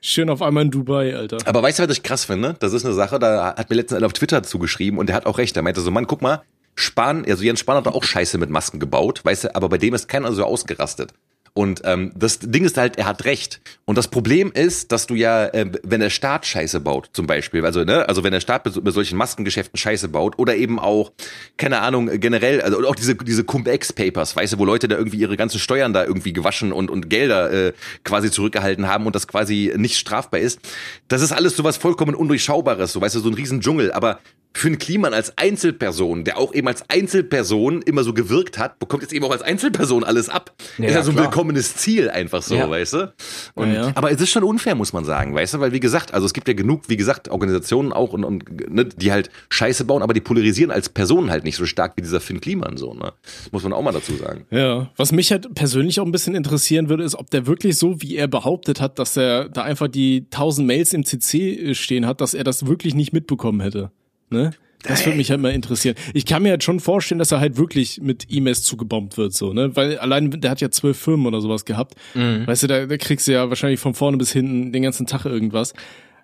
Schön auf einmal in Dubai, Alter.
Aber weißt du, was ich krass finde? Das ist eine Sache, da hat mir letztens einer auf Twitter zugeschrieben und der hat auch recht. Der meinte so, Mann, guck mal, Spahn, also Jens Spahn hat auch Scheiße mit Masken gebaut, weißt du, aber bei dem ist keiner so ausgerastet. Und ähm, das Ding ist halt, er hat recht. Und das Problem ist, dass du ja, äh, wenn der Staat Scheiße baut, zum Beispiel, also ne, also wenn der Staat bei, solchen Maskengeschäften Scheiße baut oder eben auch, keine Ahnung, generell, also auch diese diese Cum-Ex-Papers, weißt du, wo Leute da irgendwie ihre ganzen Steuern da irgendwie gewaschen und und Gelder äh, quasi zurückgehalten haben und das quasi nicht strafbar ist. Das ist alles sowas vollkommen undurchschaubares, so weißt du, so ein riesen Dschungel. Aber für einen Kliman als Einzelperson, der auch eben als Einzelperson immer so gewirkt hat, bekommt jetzt eben auch als Einzelperson alles ab. Ja, ist ja so ein klar. Willkommenes Ziel einfach so, ja. weißt du? Und, ja, Aber es ist schon unfair, muss man sagen, weißt du? Weil wie gesagt, also es gibt ja genug, wie gesagt, Organisationen auch und, und ne, die halt Scheiße bauen, aber die polarisieren als Personen halt nicht so stark wie dieser Finn Kliman so, ne? muss man auch mal dazu sagen.
Ja, was mich halt persönlich auch ein bisschen interessieren würde, ist, ob der wirklich so, wie er behauptet hat, dass er da einfach die tausend Mails im CC stehen hat, dass er das wirklich nicht mitbekommen hätte. Ne? Das würde mich halt mal interessieren. Ich kann mir halt schon vorstellen, dass er halt wirklich mit E-Mails zugebombt wird, so, ne? Weil allein, der hat ja zwölf Firmen oder sowas gehabt. Mhm. Weißt du, da, da kriegst du ja wahrscheinlich von vorne bis hinten den ganzen Tag irgendwas.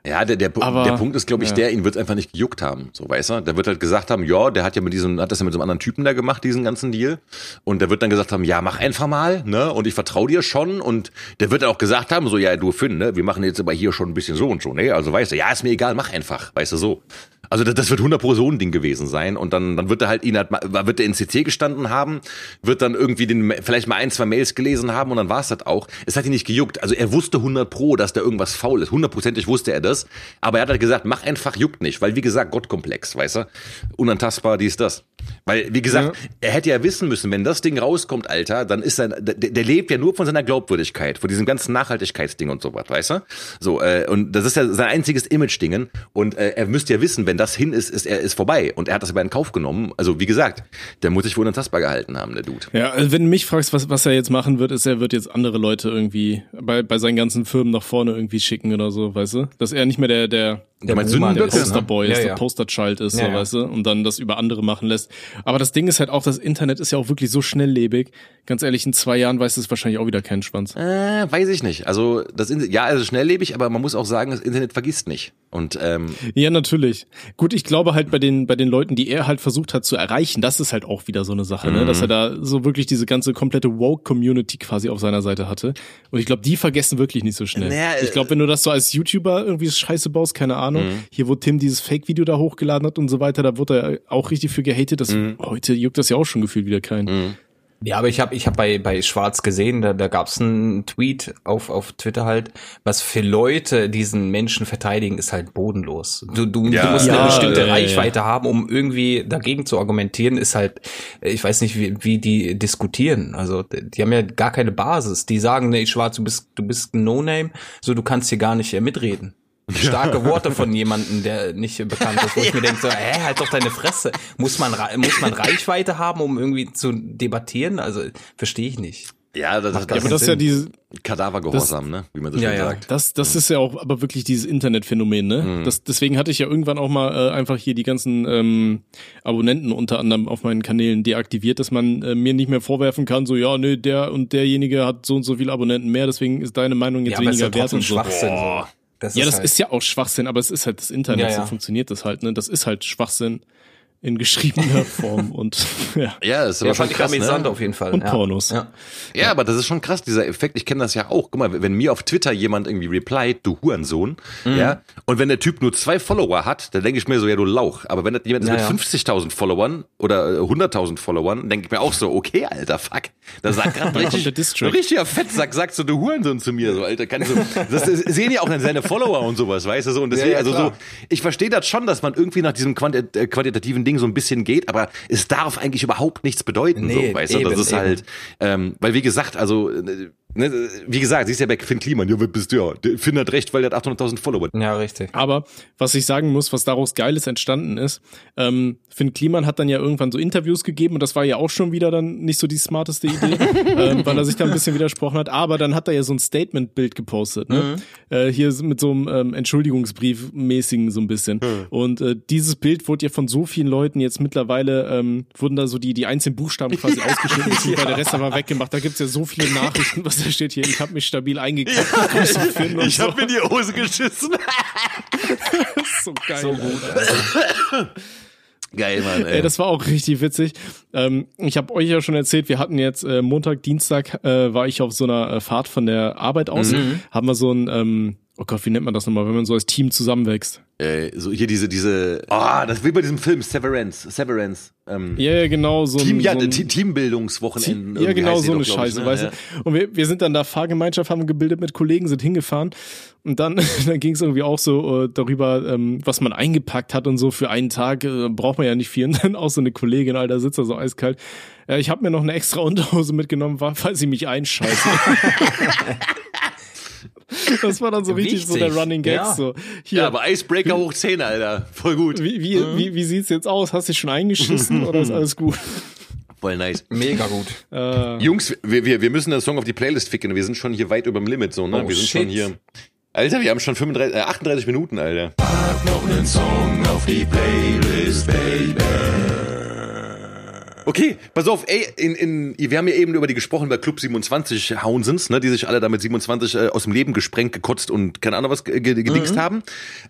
Ja, der, der, Aber, der Punkt ist, glaube ich, ja. der, ihn wird einfach nicht gejuckt haben, so weißt du. Der wird halt gesagt haben, ja, der hat ja mit diesem, hat das ja mit so einem anderen Typen da gemacht, diesen ganzen Deal. Und der wird dann gesagt haben, ja, mach einfach mal, ne? Und ich vertraue dir schon. Und der wird dann auch gesagt haben, so, ja, du Finn, ne, wir machen jetzt aber hier schon ein bisschen so und so, ne? Also weißt du, ja, ist mir egal, mach einfach, weißt du so. Also das, das wird 100 pro so ein Ding gewesen sein und dann, dann wird er halt ihn halt, wird er in CC gestanden haben, wird dann irgendwie den, vielleicht mal ein, zwei Mails gelesen haben und dann war es das auch. Es hat ihn nicht gejuckt. Also er wusste 100 pro, dass da irgendwas faul ist. Hundertprozentig wusste er das. Aber er hat halt gesagt, mach einfach, juckt nicht. Weil wie gesagt, Gottkomplex, weißt du? Unantastbar, dies, das. Weil, wie gesagt, ja. er hätte ja wissen müssen, wenn das Ding rauskommt, Alter, dann ist er, der, der lebt ja nur von seiner Glaubwürdigkeit, von diesem ganzen Nachhaltigkeitsding und so was, weißt du? So, äh, und das ist ja sein einziges Image-Dingen. Und äh, er müsste ja wissen, wenn das hin ist, ist er ist vorbei. Und er hat das aber in Kauf genommen. Also, wie gesagt, der muss sich wohl unantastbar gehalten haben, der Dude.
Ja, also wenn du mich fragst, was, was er jetzt machen wird, ist, er wird jetzt andere Leute irgendwie bei, bei seinen ganzen Firmen nach vorne irgendwie schicken oder so, weißt du? Dass er nicht mehr der, der
der, der,
Boomer, der Posterboy ne? ist, ja, der Posterchild ist, ja, so, weißt du, und dann das über andere machen lässt. Aber das Ding ist halt auch, das Internet ist ja auch wirklich so schnelllebig. Ganz ehrlich, in zwei Jahren weiß es wahrscheinlich auch wieder keinen Schwanz.
Äh, weiß ich nicht. Also das ja, also schnelllebig, aber man muss auch sagen, das Internet vergisst nicht. Und ähm,
ja, natürlich. Gut, ich glaube halt bei den bei den Leuten, die er halt versucht hat zu erreichen, das ist halt auch wieder so eine Sache, mhm. ne, dass er da so wirklich diese ganze komplette woke Community quasi auf seiner Seite hatte. Und ich glaube, die vergessen wirklich nicht so schnell. Naja, ich glaube, wenn du das so als YouTuber irgendwie Scheiße baust, keine Ahnung, mhm. hier wo Tim dieses Fake-Video da hochgeladen hat und so weiter, da wurde er auch richtig für gehatet. Das, mhm. Heute juckt das ja auch schon gefühlt wieder keinen. Mhm.
Ja, aber ich habe ich hab bei, bei Schwarz gesehen, da, da gab es einen Tweet auf, auf Twitter halt, was für Leute diesen Menschen verteidigen, ist halt bodenlos. Du, du, ja, du musst ja, eine bestimmte ja, Reichweite haben, um irgendwie dagegen zu argumentieren, ist halt, ich weiß nicht, wie, wie die diskutieren. Also die haben ja gar keine Basis. Die sagen, nee, Schwarz, du bist, du bist ein No-Name, so du kannst hier gar nicht mitreden starke Worte von jemandem, der nicht bekannt ist, wo ich mir denke, so, hä, halt doch deine Fresse. Muss man, muss man Reichweite haben, um irgendwie zu debattieren? Also, verstehe ich nicht.
Ja, das,
ist, das, ja, aber das ist ja diese
Kadavergehorsam, ne?
Wie man das ja, ja. sagt. Das, das ist ja auch aber wirklich dieses Internetphänomen, ne? Mhm. Das, deswegen hatte ich ja irgendwann auch mal äh, einfach hier die ganzen ähm, Abonnenten unter anderem auf meinen Kanälen deaktiviert, dass man äh, mir nicht mehr vorwerfen kann, so ja, nö, der und derjenige hat so und so viele Abonnenten mehr, deswegen ist deine Meinung jetzt ja, weniger wert und so.
Schwachsinn, so.
Das ja, das halt ist ja auch Schwachsinn, aber es ist halt das Internet, ja, ja. so funktioniert das halt, ne? Das ist halt Schwachsinn in geschriebener Form und ja.
Ja, das ist aber ja, schon krass,
ne? auf jeden Fall.
Und ja. Pornos.
Ja. ja, aber das ist schon krass, dieser Effekt. Ich kenne das ja auch. Guck mal, wenn mir auf Twitter jemand irgendwie replied, du Hurensohn, mhm. ja, und wenn der Typ nur zwei Follower hat, dann denke ich mir so, ja, du Lauch. Aber wenn das jemand ist ja, mit 50.000 Followern oder 100.000 Followern, denke ich mir auch so, okay, alter, fuck. Da sagt gerade richtig, ein richtiger Fettsack, sagst du, du Hurensohn zu mir, so, alter, kann ich so, das, das sehen ja auch dann seine Follower und sowas, weißt du, so, und deswegen, also so, ich verstehe das schon, dass man irgendwie nach diesem äh, quantitativen Ding Ding so ein bisschen geht, aber es darf eigentlich überhaupt nichts bedeuten, nee, so, weißt eben, du? Das ist eben. halt, ähm, weil wie gesagt, also äh, Ne, wie gesagt, siehst ja bei Finn Kliman, ja, bist du ja. Finn hat recht, weil der hat 800.000 Follower.
Ja, richtig. Aber was ich sagen muss, was daraus Geiles entstanden ist, ähm, Finn Kliman hat dann ja irgendwann so Interviews gegeben und das war ja auch schon wieder dann nicht so die smarteste Idee, ähm, weil er sich da ein bisschen widersprochen hat. Aber dann hat er ja so ein Statement-Bild gepostet, ne? Mhm. Äh, hier mit so einem ähm, Entschuldigungsbrief mäßigen so ein bisschen. Mhm. Und äh, dieses Bild wurde ja von so vielen Leuten jetzt mittlerweile, ähm, wurden da so die, die einzelnen Buchstaben quasi ausgeschnitten, ja. weil der Rest aber weggemacht. Da gibt's ja so viele Nachrichten, was da steht hier, ich habe mich stabil eingekauft.
Ja, ich habe so. mir die Hose geschissen.
so geil. So
gut. Geil, Mann. Ey.
ey. das war auch richtig witzig. Ähm, ich habe euch ja schon erzählt, wir hatten jetzt äh, Montag, Dienstag äh, war ich auf so einer äh, Fahrt von der Arbeit aus. Mhm. Haben wir so ein, ähm, oh Gott, wie nennt man das nochmal, wenn man so als Team zusammenwächst?
Äh, so hier diese, diese, ah, oh, das ist wie bei diesem Film, Severance, Severance.
Ähm, ja, ja, genau, so
Team,
ein,
ja,
so ein,
Teambildungswochenende.
Ja, genau, so eine Scheiße, ne? weißt du. Ja. Und wir, wir sind dann da Fahrgemeinschaft, haben gebildet mit Kollegen, sind hingefahren und dann, dann ging es irgendwie auch so äh, darüber, ähm, was man eingepackt hat und so für einen Tag, äh, braucht man ja nicht viel. Und dann auch so eine Kollegin, Alter, sitzt da so eiskalt. Äh, ich habe mir noch eine extra Unterhose mitgenommen, falls sie mich einscheißen. Das war dann so richtig Wichtig. so der Running Gag. Ja. So.
Hier. ja, aber Icebreaker hoch 10, Alter. Voll gut.
Wie, wie, mhm. wie, wie sieht's jetzt aus? Hast du dich schon eingeschissen oder ist alles gut?
Voll nice.
Mega gut.
Äh. Jungs, wir, wir, wir müssen den Song auf die Playlist ficken. Wir sind schon hier weit über dem Limit, so, ne? Oh, wir sind shit. schon hier. Alter, wir haben schon 35, äh, 38 Minuten, Alter. Pack noch einen Song auf die Playlist, Baby. Okay, pass auf, ey, in, in, wir haben ja eben über die gesprochen bei Club 27 Hounsens, ne, die sich alle damit 27 äh, aus dem Leben gesprengt, gekotzt und keine Ahnung was gedingst mhm. haben.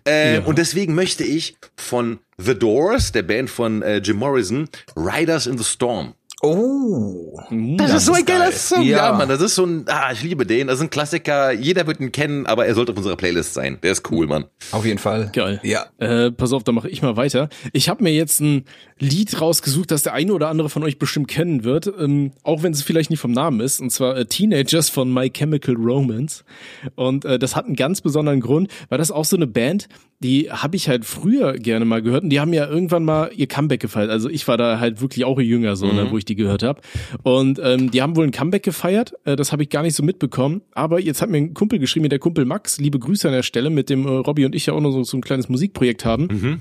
Äh, ja. Und deswegen möchte ich von The Doors, der Band von äh, Jim Morrison, Riders in the Storm
Oh,
das, das ist so ein geiler Song. Ja. ja, Mann, das ist so ein, ah, ich liebe den. Das ist ein Klassiker. Jeder wird ihn kennen, aber er sollte auf unserer Playlist sein. Der ist cool, Mann.
Auf jeden Fall.
Geil. Ja. Äh, pass auf, da mache ich mal weiter. Ich habe mir jetzt ein Lied rausgesucht, das der eine oder andere von euch bestimmt kennen wird, ähm, auch wenn es vielleicht nicht vom Namen ist, und zwar äh, Teenagers von My Chemical Romance. Und äh, das hat einen ganz besonderen Grund, weil das auch so eine Band, die habe ich halt früher gerne mal gehört und die haben ja irgendwann mal ihr Comeback gefeiert. Also ich war da halt wirklich auch jünger so, ne, mhm. ne, wo ich die gehört habe. Und ähm, die haben wohl ein Comeback gefeiert, äh, das habe ich gar nicht so mitbekommen. Aber jetzt hat mir ein Kumpel geschrieben, der Kumpel Max, liebe Grüße an der Stelle, mit dem äh, Robby und ich ja auch noch so, so ein kleines Musikprojekt haben. Mhm.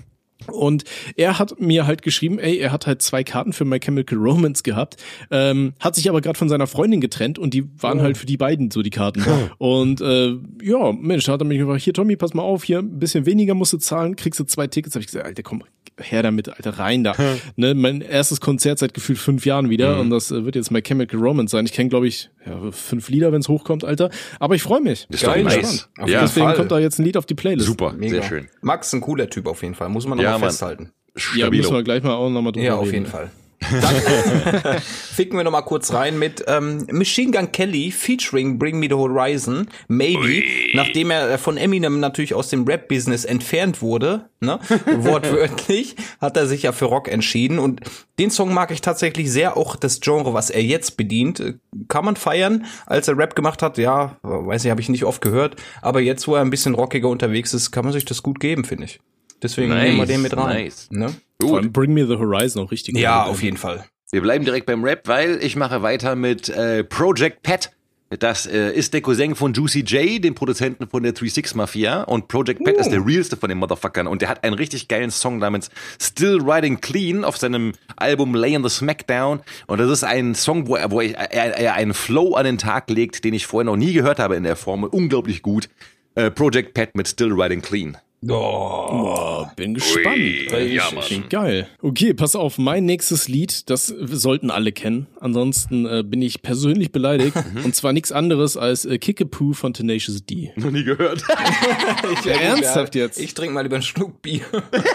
Und er hat mir halt geschrieben, ey, er hat halt zwei Karten für My Chemical Romance gehabt, ähm, hat sich aber gerade von seiner Freundin getrennt und die waren oh. halt für die beiden so die Karten. Oh. Und äh, ja, Mensch, da hat er mich gefragt, hier Tommy, pass mal auf, hier ein bisschen weniger musst du zahlen, kriegst du zwei Tickets. Hab ich gesagt, Alter, komm, her damit, Alter, rein da. Hm. Ne, mein erstes Konzert seit gefühlt fünf Jahren wieder mhm. und das äh, wird jetzt My Chemical Romance sein. Ich kenne, glaube ich, ja, fünf Lieder, wenn es hochkommt, Alter. Aber ich freue mich.
Ist Geil, nice.
Ja, Deswegen Fall. kommt da jetzt ein Lied auf die Playlist.
Super, Mega. sehr schön.
Max, ein cooler Typ auf jeden Fall, muss man noch ja, mal festhalten.
Ja, müssen wir gleich mal auch nochmal drüber
Ja, auf reden. jeden Fall. Dann ficken wir noch mal kurz rein mit ähm, Machine Gun Kelly featuring Bring Me the Horizon, Maybe, Ui. nachdem er von Eminem natürlich aus dem Rap-Business entfernt wurde, ne, wortwörtlich, hat er sich ja für Rock entschieden und den Song mag ich tatsächlich sehr, auch das Genre, was er jetzt bedient, kann man feiern. Als er Rap gemacht hat, ja, weiß ich, habe ich nicht oft gehört, aber jetzt, wo er ein bisschen rockiger unterwegs ist, kann man sich das gut geben, finde ich. Deswegen nice, nehmen wir den mit rein. Nice. Ne?
Vor allem Bring Me the Horizon auch richtig.
Ja, auf jeden Fall.
Wir bleiben direkt beim Rap, weil ich mache weiter mit äh, Project Pat. Das äh, ist der Cousin von Juicy J, dem Produzenten von der 36 Mafia. Und Project Pat uh. ist der realste von den Motherfuckern. Und der hat einen richtig geilen Song namens Still Riding Clean auf seinem Album Lay in the Smackdown. Und das ist ein Song, wo er, wo er, er, er einen Flow an den Tag legt, den ich vorher noch nie gehört habe in der Form. Unglaublich gut. Äh, Project Pat mit Still Riding Clean.
Oh, oh bin gespannt. Ui, ja, Klingt geil. Okay, pass auf, mein nächstes Lied, das sollten alle kennen. Ansonsten äh, bin ich persönlich beleidigt. Mhm. und zwar nichts anderes als äh, Kickapoo von Tenacious D.
Noch nie gehört.
ich, ja, ernsthaft jetzt?
Ich trinke mal lieber einen Schluck Bier.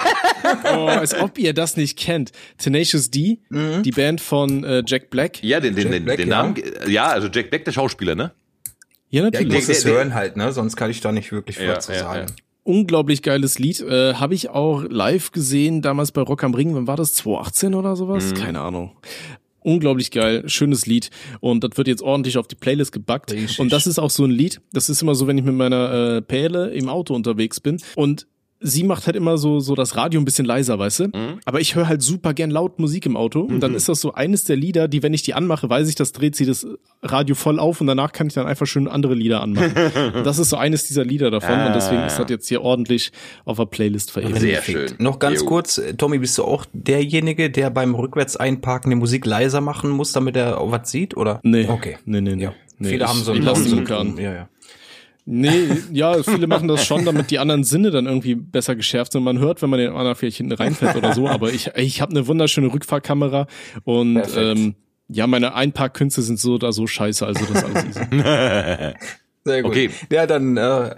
oh, als ob ihr das nicht kennt. Tenacious D, mhm. die Band von äh, Jack Black.
Ja, den, den, den, Black, den Namen. Ja, also Jack Black, der Schauspieler, ne?
Ja, natürlich. Ja, ich muss es hören halt, ne? Sonst kann ich da nicht wirklich viel ja, zu sagen.
Unglaublich geiles Lied. Äh, Habe ich auch live gesehen, damals bei Rock am Ring. Wann war das? 2018 oder sowas? Mhm. Keine Ahnung. Unglaublich geil, schönes Lied und das wird jetzt ordentlich auf die Playlist gebackt. Richtig. Und das ist auch so ein Lied, das ist immer so, wenn ich mit meiner äh, Päle im Auto unterwegs bin und sie macht halt immer so, so das Radio ein bisschen leiser, weißt du? Mhm. Aber ich höre halt super gern laut Musik im Auto. Und dann mhm. ist das so eines der Lieder, die, wenn ich die anmache, weiß ich, das dreht sie das Radio voll auf und danach kann ich dann einfach schön andere Lieder anmachen. das ist so eines dieser Lieder davon. Ah. Und deswegen ist das jetzt hier ordentlich auf der Playlist
verewigt. Sehr schön. Noch ganz jo. kurz, Tommy, bist du auch derjenige, der beim rückwärts einparken die Musik leiser machen muss, damit er was sieht, oder?
Nee. Okay. Nee, nee, nee.
Ja. Nee, Viele ich, haben so einen
Lassen an. Ja, ja. Nee, ja, viele machen das schon, damit die anderen Sinne dann irgendwie besser geschärft sind. Man hört, wenn man den anderen vielleicht hinten reinfährt oder so, aber ich, ich habe eine wunderschöne Rückfahrkamera und ähm, ja, meine Einparkkünste sind so oder so scheiße, also das ist alles easy.
Sehr gut. Okay. Ja, dann äh,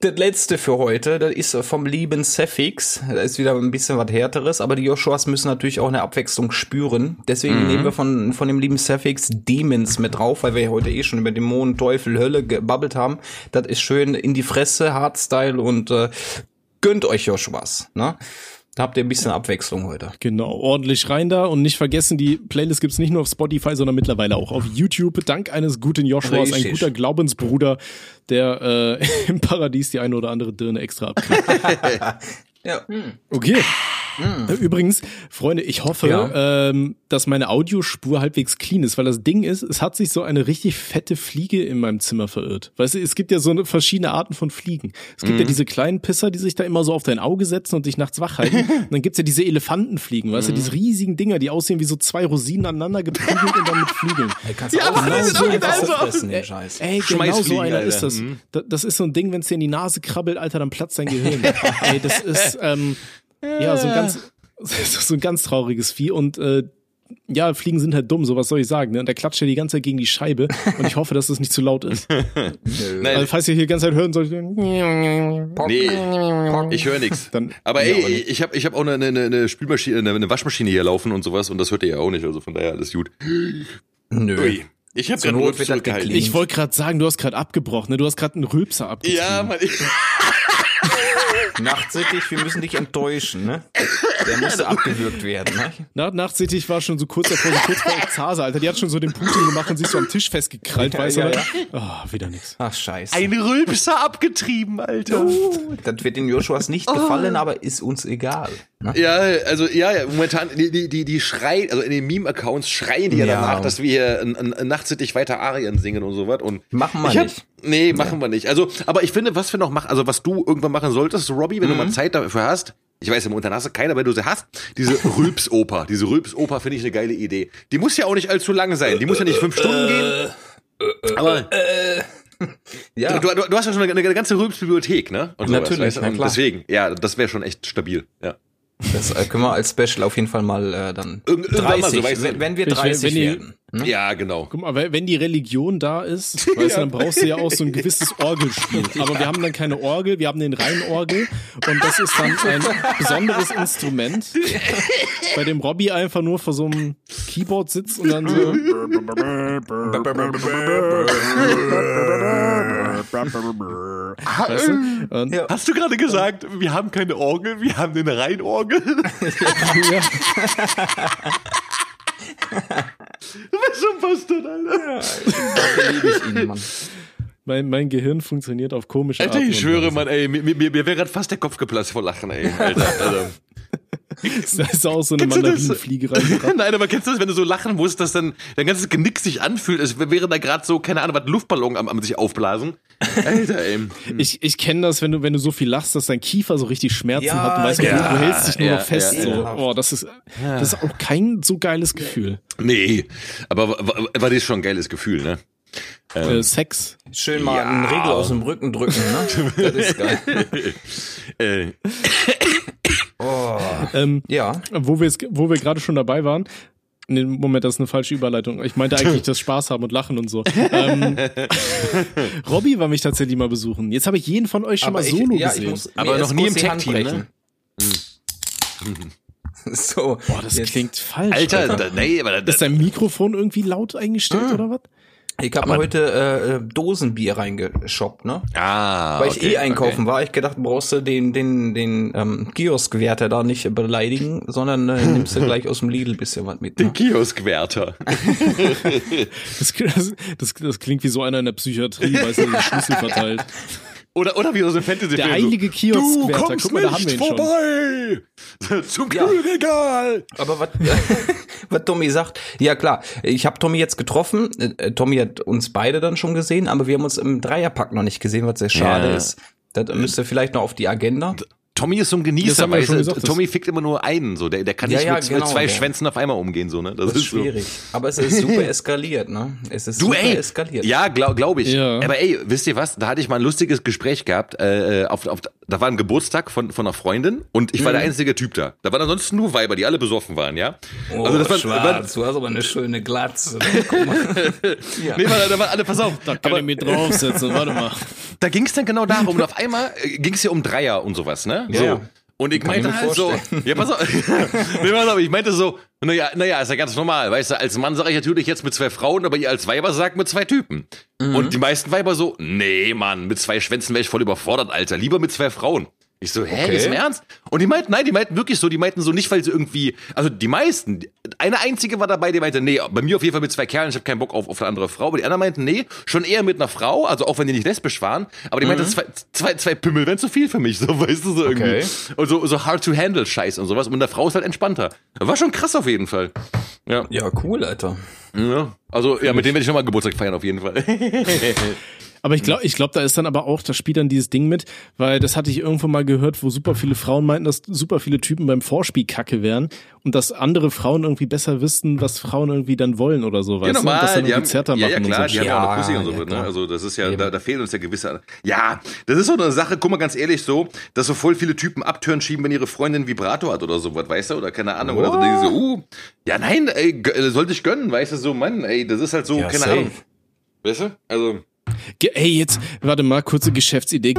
das letzte für heute, das ist vom lieben Sefix. Da ist wieder ein bisschen was härteres, aber die Joshuas müssen natürlich auch eine Abwechslung spüren. Deswegen mhm. nehmen wir von, von dem lieben Sefix Demons mit drauf, weil wir ja heute eh schon über Dämonen, Teufel, Hölle gebabbelt haben. Das ist schön in die Fresse, Hardstyle und äh, gönnt euch Joshuas. Ne? Da habt ihr ein bisschen Abwechslung heute.
Genau, ordentlich rein da und nicht vergessen, die Playlist gibt's nicht nur auf Spotify, sondern mittlerweile auch auf YouTube. Dank eines guten Joshuas, ein guter Glaubensbruder, der äh, im Paradies die eine oder andere Dirne extra abkriegt. ja. Okay. Mhm. Übrigens, Freunde, ich hoffe, ja. ähm, dass meine Audiospur halbwegs clean ist, weil das Ding ist, es hat sich so eine richtig fette Fliege in meinem Zimmer verirrt. Weißt du, es gibt ja so eine verschiedene Arten von Fliegen. Es gibt mhm. ja diese kleinen Pisser, die sich da immer so auf dein Auge setzen und dich nachts wach halten. und dann gibt's ja diese Elefantenfliegen, weißt mhm. du, diese riesigen Dinger, die aussehen wie so zwei Rosinen aneinander geprügelt und dann mit Flügeln.
Ey, kannst du ja, auch genau so fressen, den Scheiß.
Ey, genau so einer Alter. ist das. Mhm. Das ist so ein Ding, wenn es dir in die Nase krabbelt, Alter, dann platzt dein Gehirn. Ey, das ist, ähm, ja, so ein ganz, so ein ganz trauriges Vieh und äh, ja, Fliegen sind halt dumm, so was soll ich sagen. Ne? Und der klatscht ja die ganze Zeit gegen die Scheibe und ich hoffe, dass das nicht zu laut ist.
Nein,
Also, falls ihr hier die ganze Zeit hören solltet.
nee, ich höre nichts.
Dann-
Aber ey, ich habe ich hab auch eine, eine, eine Spülmaschine, eine, eine Waschmaschine hier laufen und sowas und das hört ihr ja auch nicht, also von daher alles gut.
Nö.
Ui. Ich habe gerade
Not geklingt.
Ich wollte gerade sagen, du hast gerade abgebrochen, ne? Du hast gerade einen Rülpser abgetrieben.
Ja, Mann, ich,
Nachtsichtig, wir müssen dich enttäuschen, ne? Der musste abgewürgt werden, ne?
Na, nachtsichtig war schon so kurz davor, so kurz vor Ekstase, Alter. Die hat schon so den Putin gemacht und sich so am Tisch festgekrallt, weißt
ja,
du? Ah, wieder nix.
Ach, scheiße.
ein Rülpser abgetrieben, Alter.
Das wird den Joshuas nicht gefallen, aber ist uns egal. Ne?
Ja, also ja, ja, momentan die die die, schreien, also in den Meme Accounts schreien die ja,
Ja.
danach, dass wir hier n- n- nachtsittlich weiter Arien singen und sowas und
Machen wir
hab,
nicht.
Nee, machen wir nicht. Also, aber ich finde, was wir noch machen, also was du irgendwann machen solltest, Robbie, wenn du mal Zeit dafür hast. Ich weiß, im Momentan hast du keine, wenn du sie hast. Diese Rülpsoper, diese Rülpsoper finde ich eine geile Idee. Die muss ja auch nicht allzu lang sein. Die muss ja nicht fünf Stunden gehen. Aber
Ja.
du, du, du hast ja schon eine, eine ganze Rülpsbibliothek, ne? Und sowas,
Natürlich,
weißt du?
na klar.
deswegen, ja, das wäre schon echt stabil. Ja.
Das äh, können wir als Special auf jeden Fall mal äh, dann
Irgend- irgendwann mal so,
30,
weißt du.
wenn, wenn wir
Ich-
30
wenn die-
werden. Ne?
Ja, genau.
Guck mal, wenn die Religion da ist, weißt du, dann brauchst du ja auch so ein gewisses Orgelspiel. Aber wir haben dann keine Orgel, wir haben den Reinorgel und das ist dann ein besonderes Instrument, bei dem Robbie einfach nur vor so einem Keyboard sitzt und dann so. Weißt du? Und,
Ja.
Hast du gerade gesagt, wir haben keine Orgel, wir haben den Reinorgel?
ja.
Du bist schon Bastard, Alter.
Liebe ich ihn, Mann.
Mein, mein Gehirn funktioniert auf komische
Alter,
Art
ich
und
schwöre,
Weise.
Mann, ey, mir, mir, mir wäre gerade fast der Kopf geplatzt vor Lachen, ey, Alter. Also.
Da ist auch so eine
Kennst du das?
Mandarinenfliege reingebracht.
Nein, aber kennst du das, wenn du so lachen musst, dass dann dein ganzes Genick sich anfühlt, als wäre da gerade so, keine Ahnung, was Luftballon am, am sich aufblasen? Alter, ey.
Ich, ich kenne das, wenn du, wenn du so viel lachst, dass dein Kiefer so richtig Schmerzen
Ja,
hat und weißt,
ja,
du, du hältst dich nur
ja,
noch fest.
ja,
so.
ja.
Oh, das ist, das ist auch kein so geiles Gefühl.
Nee, aber war, das schon ein geiles Gefühl, ne?
Äh, Sex.
Schön mal
Ja.
einen Regel aus dem Rücken drücken, ne? Das ist geil.
Äh,
Oh.
Ähm,
Ja.
wo wo wir gerade schon dabei waren. Nee, Moment, das ist eine falsche Überleitung. Ich meinte eigentlich das Spaß haben und lachen und so. Ähm, Robby war mich tatsächlich mal besuchen. Jetzt habe ich jeden von euch schon mal
ich,
solo
ja,
gesehen.
muss
Aber noch nie im Tag-Team, ne?
So.
Boah, das
jetzt-
klingt falsch.
Alter, da, nee, aber da,
Ist dein Mikrofon irgendwie laut eingestellt oder was?
Ich habe mir heute äh, äh, Dosenbier reingeshoppt, ne?
ah,
Weil ich
okay,
eh einkaufen
okay.
war. Ich gedacht, brauchst du den, den, den ähm, Kioskwärter da nicht beleidigen, sondern äh, nimmst du gleich aus dem Lidl bisschen was mit. Ne?
Den Kioskwärter.
Das, das, das, das klingt wie so einer in der Psychiatrie, weißt du, die Schlüssel verteilt.
Oder, oder wie aus dem fantasy
Der heilige Kioskwärter.
Du kommst
Guck mal, da haben wir
nicht
ihn schon.
vorbei. Zum
Ja.
Kühlregal.
Aber was, was Tommy sagt, ja klar, ich habe Tommy jetzt getroffen. Äh, Tommy hat uns beide dann schon gesehen, aber wir haben uns im Dreierpack noch nicht gesehen, was sehr schade
Ja.
ist. Das müsste vielleicht noch auf die Agenda.
Tommy ist so ein Genießer, du?
gesagt,
Tommy fickt immer nur einen, so. Der, der kann
Ja,
nicht
ja,
mit,
genau,
mit zwei
der-
Schwänzen auf einmal umgehen, so, ne? Das,
Das ist
so.
schwierig. Aber es ist super eskaliert, ne? Es ist
Du,
super
ey,
eskaliert.
ja, glaube glaub ich.
Ja.
Aber ey, wisst ihr was? Da hatte ich mal ein lustiges Gespräch gehabt. Äh, auf, auf, da war ein Geburtstag von, von einer Freundin und ich war der einzige Typ da. Da waren ansonsten nur Weiber, die alle besoffen waren, ja?
Oh,
also das war,
schwarz,
war,
du hast aber eine schöne Glatze. Guck mal. ja.
nee, war, da waren alle, pass auf.
Da kann
aber
ich mir draufsetzen, warte mal.
da ging es dann genau darum. Und auf einmal ging es ja um Dreier und sowas, ne? So.
ja.
Und ich
Kann ich
meinte
mir
halt so,
vorstellen.
ja, pass auf, nee, pass auf, ich meinte so, naja, naja, ist ja ganz normal, weißt du, als Mann sage ich natürlich jetzt mit zwei Frauen, aber ihr als Weiber sagt mit zwei Typen.
Mhm.
Und die meisten Weiber so, nee, Mann, mit zwei Schwänzen wäre ich voll überfordert, Alter, lieber mit zwei Frauen. Ich so, hä,
Okay.
ist im Ernst? Und die meinten, nein, die meinten wirklich so, die meinten so nicht, weil sie irgendwie, also die meisten, eine einzige war dabei, die meinte, nee, bei mir auf jeden Fall mit zwei Kerlen, ich habe keinen Bock auf, auf eine andere Frau, aber die anderen meinten, nee, schon eher mit einer Frau, also auch wenn die nicht lesbisch waren, aber die meinten, zwei, zwei, zwei Pimmel wären zu viel für mich, so, weißt du, so irgendwie.
Okay.
Und so, so hard to handle Scheiß und sowas, und mit einer Frau ist halt entspannter. War schon krass auf jeden Fall. Ja,
ja, cool, Alter.
ja. also, ja, mit dem werde ich nochmal Geburtstag feiern, auf jeden Fall.
Aber ich glaube, ich glaube, da ist dann aber auch, da spielt dann dieses Ding mit, weil das hatte ich irgendwo mal gehört, wo super viele Frauen meinten, dass super viele Typen beim Vorspiel kacke wären und dass andere Frauen irgendwie besser wissen, was Frauen irgendwie dann wollen oder so, weißt
ja, normal,
du? Und das dann
die haben, ja, ja,
machen
klar,
und so.
die
Ja,
haben ja auch eine Pussy und so,
ja,
ne? Also das ist ja, da, da fehlen uns ja gewisse. Ja, das ist so eine Sache, guck mal ganz ehrlich so, dass so voll viele Typen Abtören schieben, wenn ihre Freundin Vibrator hat oder sowas, weißt du? Oder keine Ahnung. Oder so, so, uh, ja nein, ey, äh, sollte ich gönnen, weißt du, so, Mann, ey, das ist halt so,
Ja,
keine
safe.
Ahnung. Weißt du? Also.
Ge- Ey, jetzt, warte mal, kurze Geschäftsidee.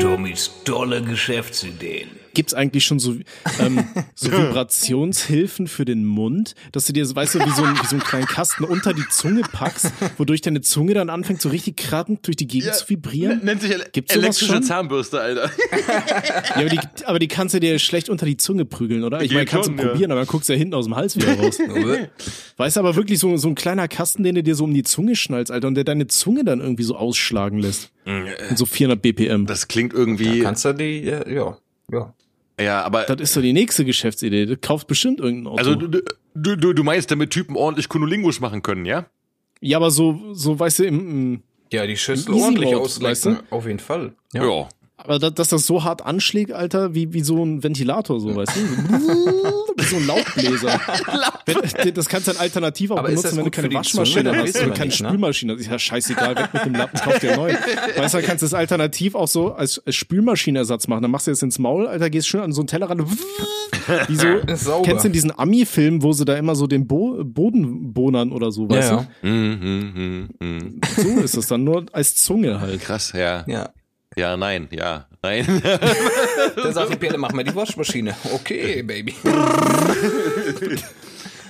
Tommys tolle Geschäftsideen.
Gibt's eigentlich schon so, ähm, so Vibrationshilfen für den Mund, dass du dir, so, weißt du, wie so, ein, wie so einen kleinen Kasten unter die Zunge packst, wodurch deine Zunge dann anfängt, so richtig kratzend durch die Gegend zu vibrieren?
Nennt sich
Gibt's sowas
elektrische
schon?
Zahnbürste, Alter.
Ja, aber die, aber die kannst du dir schlecht unter die Zunge prügeln, oder? Ich
Geht
meine, kannst du
ja.
probieren, aber dann guckst du ja hinten aus dem Hals wieder raus. weißt du, aber wirklich so, so ein kleiner Kasten, den du dir so um die Zunge schnallst, Alter, und der deine Zunge dann irgendwie so ausschlagen lässt. Und so 400 BPM.
Das klingt irgendwie.
Kannst du die, ja, ja. Ja.
ja, aber.
Das ist doch die nächste Geschäftsidee. Du kaufst bestimmt irgendein Auto.
Also du, du, du, du meinst, damit Typen ordentlich Kunulingusch machen können, ja?
ja, aber so, so, weißt du, im, im
Ja, die Schüssel ordentlich
weißt du?
Auf jeden Fall.
Ja.
Aber da, dass das so hart anschlägt, Alter, wie, wie so ein Ventilator, so, weißt du? wie so ein Laubbläser. Wenn, das kannst du dann alternativ auch
Aber
benutzen, wenn du keine Waschmaschine
Zunge?
Hast oder keine
nicht, ne?
Spülmaschine. Das ist ja scheißegal, weg mit dem Lappen, kauf dir neuen. Weißt du, dann kannst du das alternativ auch so als, als Spülmaschinenersatz machen. Dann machst du jetzt ins Maul, Alter, gehst schön an so einen Teller ran. Wie so, kennst du diesen Ami-Film, wo sie da immer so den Bo Boden bohnern oder so, weißt
Ja, ja.
Hm, hm, hm, hm.
du? So ist das dann, nur als Zunge halt.
Krass, ja.
ja.
Ja, nein, ja, nein.
Da sagt die Perle, mach mal die Waschmaschine. Okay, Baby.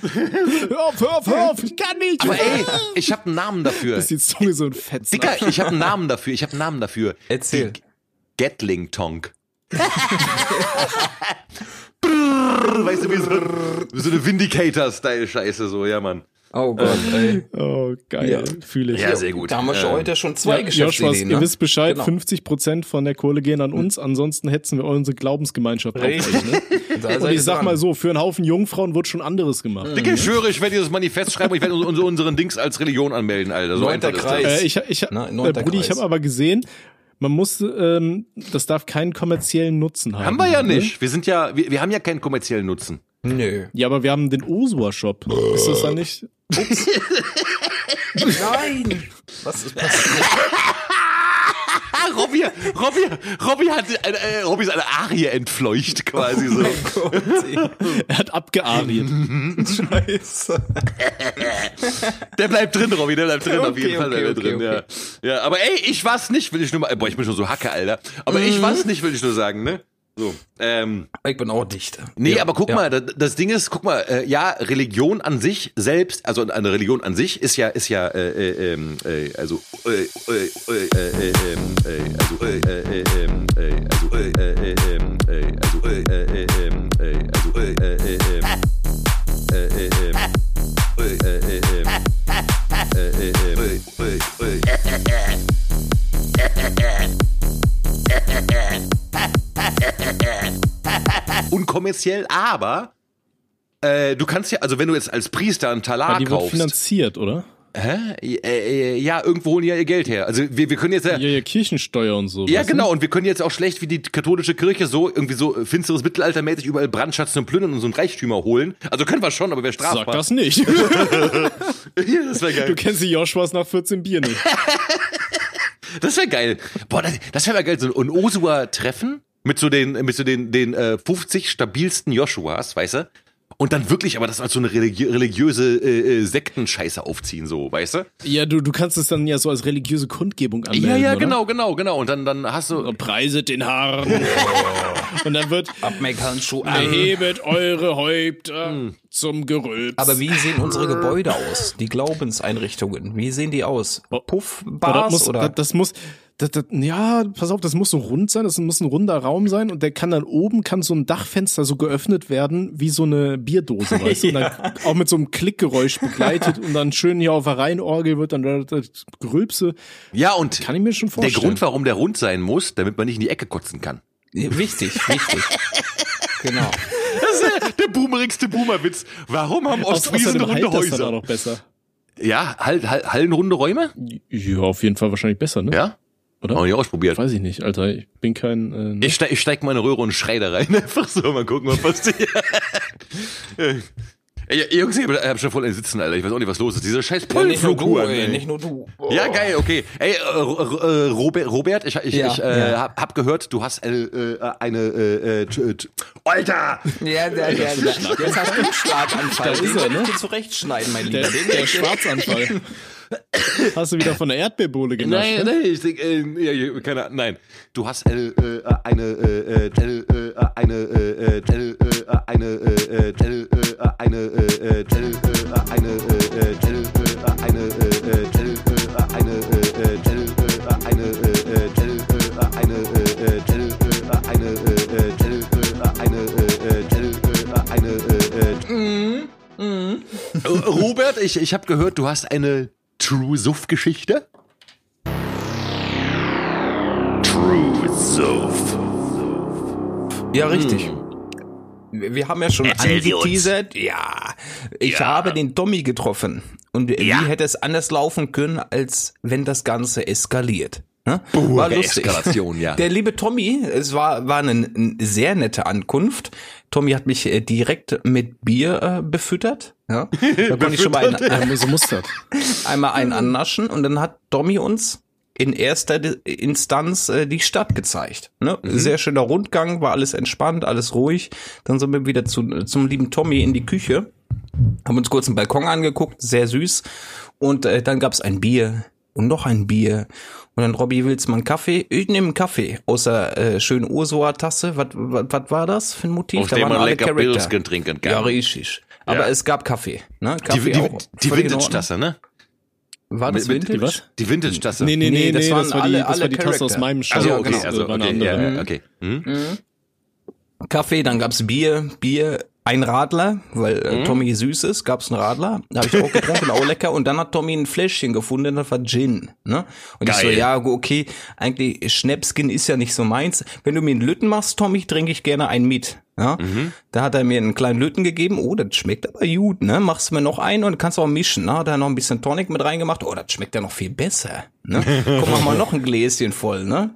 Hör auf, hör auf, hör auf, ich kann nicht.
Aber ey, ich habe einen Namen dafür.
ist die Zunge so ein Fetzen.
Dicker, ich habe einen Namen dafür. Ich habe einen Namen dafür.
Erzähl.
Die Gatling Tonk. weißt du, wie so, wie so eine Vindicator-Style-Scheiße, so, ja, Mann.
Oh Gott, ey.
Oh, geil,
Ja.
fühle ich.
Ja, sehr gut.
Da haben wir schon
Ähm,
heute schon zwei
Ja,
Geschäftsideen.
Joshua,
ne?
ihr wisst Bescheid,
Genau.
50 Prozent von der Kohle gehen an uns, ansonsten hetzen wir unsere Glaubensgemeinschaft auf euch. Ne? Und ich sag
dran.
mal so, für einen Haufen Jungfrauen wird schon anderes gemacht.
Dicke, ich schwöre, ich werde dieses Manifest schreiben und ich werde uns- unseren Dings als Religion anmelden, Alter. So
Neunter Kreis.
Äh, ich ich,
Na,
äh, Brudi, ich
Kreis.
habe aber gesehen, man muss, ähm, das darf keinen kommerziellen Nutzen haben.
Haben wir ja
ne?
nicht. Wir sind ja, wir, wir haben ja keinen kommerziellen Nutzen.
Nö.
Ja, aber wir haben den Osua-Shop. Ist das dann nicht?
Nein! Was ist passiert?
Robby, Robby, Robby hat, äh, äh, Robby ist eine Arie entfleucht, quasi so.
Er hat abgeariert.
Scheiße.
Der bleibt drin, Robby, der bleibt drin, auf
Okay,
jeden Fall
okay,
bleibt er
okay,
drin, ja. Ja, aber ey, ich was nicht, will ich nur mal, boah, ich bin schon so Hacke, Alter. Aber ich was nicht, will ich nur sagen, ne? So, ähm,
Ich bin auch dicht.
Nee,
Ja,
aber guck
ja.
mal, das, das Ding ist, guck mal, äh, ja, Religion an sich selbst, also eine Religion an sich ist ja, ist ja, äh, äh, ähm, äh, also, äh, äh, äh, äh, ähm, äh, also, äh, äh, äh, ähm, äh, also, äh, äh, äh, ähm, äh, also, äh, äh, äh, ähm, äh, also, äh, äh, äh, ähm, äh, äh, ähm, äh, äh, äh, unkommerziell, aber äh, du kannst ja, also wenn du jetzt als Priester einen Talar
Ja, die wird
kaufst,
finanziert, oder?
hä? Äh, äh, ja, irgendwo holen die ja ihr Geld her. Also wir, wir können jetzt ja,
Ja, ja, Kirchensteuer und so.
ja
du?
genau, und wir können jetzt auch schlecht wie die katholische Kirche so irgendwie so äh, finsteres Mittelaltermäßig überall Brandschatzen und Plündern und so ein Reichtümer holen. Also können wir schon, aber wäre strafbar.
Sag das nicht.
das wäre
Du
geil.
kennst die Joshuas nach 14 Bier nicht.
Das wäre geil. Boah, das, das wäre geil, so ein Osua-Treffen mit so den, mit so den, den äh, 50 stabilsten Joshuas, weißt du? Und dann wirklich, aber das als so eine religi religiöse äh, äh, Sektenscheiße aufziehen, so, weißt du?
Ja, du, du kannst es dann ja so als religiöse Kundgebung anmelden,
Ja, ja,
oder?
genau, genau, genau. Und dann, dann hast du.
Preiset den Herrn. Und dann wird,
Abmeckhandschuh an.
erhebet eure Häupter zum Gerülps.
Aber wie sehen unsere Gebäude aus? Die Glaubenseinrichtungen, wie sehen die aus?
Aber
Puffbars
das muss,
oder?
Das, das muss, das, das, ja, pass auf, das muss so rund sein, das muss ein runder Raum sein und der kann dann oben, kann so ein Dachfenster so geöffnet werden, wie so eine Bierdose, weißt du? Und dann auch mit so einem Klickgeräusch begleitet und dann schön hier auf der Reinorgel wird dann das das Gerülpse.
Ja, und
Kann ich mir schon
der
vorstellen.
Grund, warum der rund sein muss, damit man nicht in die Ecke kotzen kann.
Wichtig, wichtig. genau.
Das ist der, der boomerigste Boomerwitz. Warum haben Ostfriesen runde
halt das dann auch
Häuser?
noch besser.
Ja, Hall, Hall, hallenrunde Räume?
Ja, auf jeden Fall wahrscheinlich besser, ne?
Ja?
Oder?
Noch nicht ausprobiert.
Weiß ich nicht, Alter. Ich bin kein. Äh, ne?
Ich, steig, ich steig mal in eine Röhre und schrei da rein. Einfach so, mal gucken, was passiert. Ey, Jungs, ich hab schon voll ein Sitzen, Alter. Ich weiß auch nicht, was los ist. Diese scheiß
Ja, nicht du, nicht nur du. Oh.
Ja, geil, okay. Ey, äh, äh, Robert, Robert, ich, ich,
Ja,
ich äh,
ja.
hab, hab gehört, du hast äh, äh, eine, äh, äh, t- t- Alter!
Ja, der, der, der, jetzt hast du einen Schlaganfall. Den
ist er,
soll ich
ne?
dir zurechtschneiden, mein Lieber.
der, der Schwarzanfall. Hast du wieder von der Erdbeerbohle genascht?
Nein, nein, ich denke, äh, keine Ahnung, nein. Du hast äh, äh, eine, äh, äh, eine, äh, äh, eine, äh, eine, äh, eine, äh, eine, äh, äh, eine, äh, habe gehört, du äh, eine True Suff-Geschichte. True Suff.
Ja, richtig. Wir wir haben ja schon
Erzähl
angeteasert. Ja, ich
Ja.
habe den Tommy getroffen. Und wie hätte es anders laufen können, als wenn das Ganze eskaliert? Ne? War lustig.
Eskalation, ja.
Der liebe Tommy, es war, war eine, eine sehr nette Ankunft. Tommy hat mich äh, direkt mit Bier äh, befüttert. Ja? Da konnte ich schon mal ein,
Ja, so muss das.
einmal einen annaschen und dann hat Tommy uns in erster Instanz äh, die Stadt gezeigt. Ne? Sehr schöner Rundgang, war alles entspannt, alles ruhig. Dann sind wir wieder zu, zum lieben Tommy in die Küche, haben uns kurz einen Balkon angeguckt, sehr süß. Und äh, dann gab's ein Bier und noch ein Bier. Und dann, Robby, willst du mal einen Kaffee? Ich nehme einen Kaffee aus der äh, schönen Ursula-Tasse. Was was war das für ein Motiv?
Auf dem
waren
man
alle
lecker. Pilsken trinken kann.
Ja, richtig. Aber
Ja.
es gab Kaffee. Ne?
Die,
Kaffee
die,
auch.
die
in Ordnung.
Vintage-Tasse, ne?
War das
Mit-
Vintage?
was?
Die Vintage-Tasse.
Nee, nee,
Nee,
nee,
das
nee,
waren
das war die,
alle-
das war
alle
die Tasse aus meinem Shop.
Also, okay,
genau.
also,
war
okay, ja, okay. Hm?
Kaffee, dann gab's Bier, Bier, ein Radler, weil
Mhm.
äh, Tommy süß ist, gab's einen Radler. Da habe ich auch getrunken, auch lecker. Und dann hat Tommy ein Fläschchen gefunden, das war Gin. Ne? Und ich so,
Geil.
ja, okay, eigentlich Schnäpskin ist ja nicht so meins. Wenn du mir einen Lütten machst, Tommy, trinke ich gerne einen mit. Ja?
Mhm.
Da hat er mir einen kleinen Lütten gegeben. Oh, das schmeckt aber gut, ne? Machst du mir noch einen und kannst auch mischen. Ne? Da hat er noch ein bisschen Tonic mit reingemacht. Oh, das schmeckt ja noch viel besser. Ne? Komm, mach mal noch ein Gläschen voll, ne?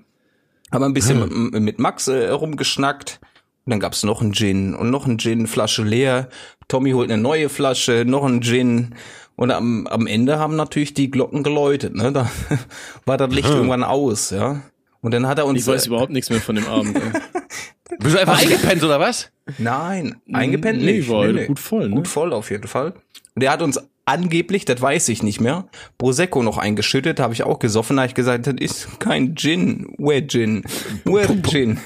Haben wir ein bisschen mit, mit Max äh, rumgeschnackt. Und dann gab's noch einen Gin und noch einen Gin, Flasche leer. Tommy holt eine neue Flasche, noch einen Gin. Und am, am Ende haben natürlich die Glocken geläutet. Ne? Da war das Licht irgendwann aus, ja. Und dann hat er uns.
Ich weiß
äh,
überhaupt nichts mehr von dem Abend.
Bist du einfach eingepennt, oder was?
Nein, eingepennt
Nee,
nicht.
war gut voll, ne?
Gut voll auf jeden Fall. Und er hat uns angeblich, das weiß ich nicht mehr, Prosecco noch eingeschüttet, habe ich auch gesoffen, da habe ich gesagt, das ist kein Gin, where Gin, where Gin.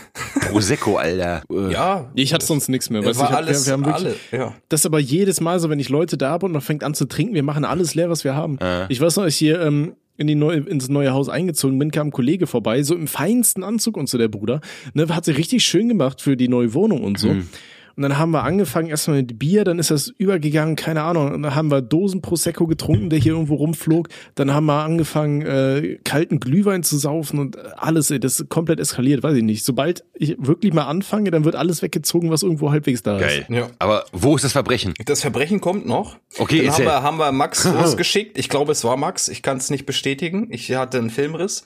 Prosecco, Alter. Äh,
Ja,
Ich hatte sonst nichts mehr. Weißt,
war
ich hab,
alles,
wir, wir haben wirklich,
alle, ja.
Das ist aber jedes Mal so, wenn ich Leute da habe und man fängt an zu trinken, wir machen alles leer, was wir haben. Ich weiß noch, als ich hier ähm, in die neue, ins neue Haus eingezogen bin, kam ein Kollege vorbei, so im feinsten Anzug und so der Bruder. Ne, hat sich richtig schön gemacht für die neue Wohnung und so. Und dann haben wir angefangen erstmal mit Bier, dann ist das übergegangen, keine Ahnung. Und dann haben wir Dosen Prosecco getrunken, der hier irgendwo rumflog. Dann haben wir angefangen, äh, kalten Glühwein zu saufen und alles, ey, das ist komplett eskaliert, weiß ich nicht. Sobald ich wirklich mal anfange, dann wird alles weggezogen, was irgendwo halbwegs da ist.
Geil.
Ja.
Aber wo ist das Verbrechen?
Das Verbrechen kommt noch.
Okay,
Dann haben wir, haben wir Max losgeschickt. Ich glaube, es war Max. Ich kann es nicht bestätigen. Ich hatte einen Filmriss.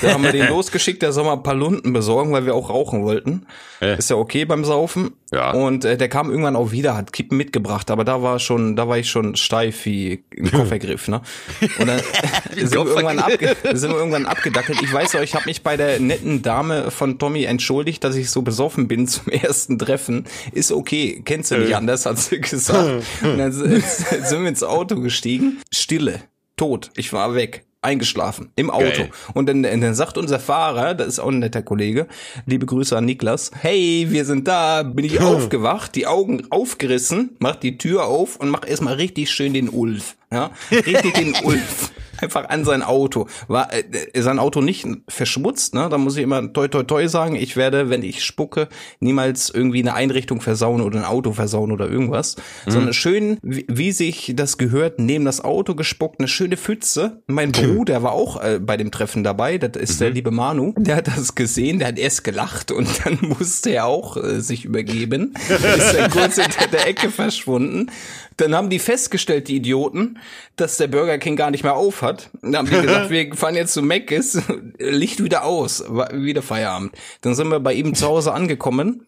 Da haben wir den losgeschickt, der soll mal ein paar Lunden besorgen, weil wir auch rauchen wollten.
Äh.
Ist ja okay beim Saufen.
Ja.
Und äh, der kam irgendwann auch wieder, hat Kippen mitgebracht, aber da war schon, da war ich schon steif wie ein Koffergriff, ne? Und dann sind, wir irgendwann abge sind wir irgendwann abgedackelt. Ich weiß auch, ich habe mich bei der netten Dame von Tommy entschuldigt, dass ich so besoffen bin zum ersten Treffen. Ist okay, kennst du nicht anders, hat sie gesagt. Und dann sind sind wir ins Auto gestiegen. Stille, tot, ich war weg. Eingeschlafen im Auto.
Geil.
Und dann, dann sagt unser Fahrer, das ist auch ein netter Kollege, liebe Grüße an Niklas, hey, wir sind da, bin ich aufgewacht, die Augen aufgerissen, mach die Tür auf und mach erstmal richtig schön den Ulf. Ja, richtig den Ulf. Einfach an sein Auto. War äh, sein Auto nicht verschmutzt, ne? Da muss ich immer toi toi toi sagen. Ich werde, wenn ich spucke, niemals irgendwie eine Einrichtung versauen oder ein Auto versauen oder irgendwas, mhm. sondern schön, wie, wie, sich das gehört, neben das Auto gespuckt, eine schöne Pfütze. Mein Bruder war auch äh, bei dem Treffen dabei. Das ist mhm. der liebe Manu. Der hat das gesehen, der hat erst gelacht und dann musste er auch äh, sich übergeben. ist dann kurz hinter der Ecke verschwunden. Dann haben die festgestellt, die Idioten, dass der Burger King gar nicht mehr auf hat. Dann haben die gesagt, wir fahren jetzt zu Mc's, Licht wieder aus, wieder Feierabend. Dann sind wir bei ihm zu Hause angekommen.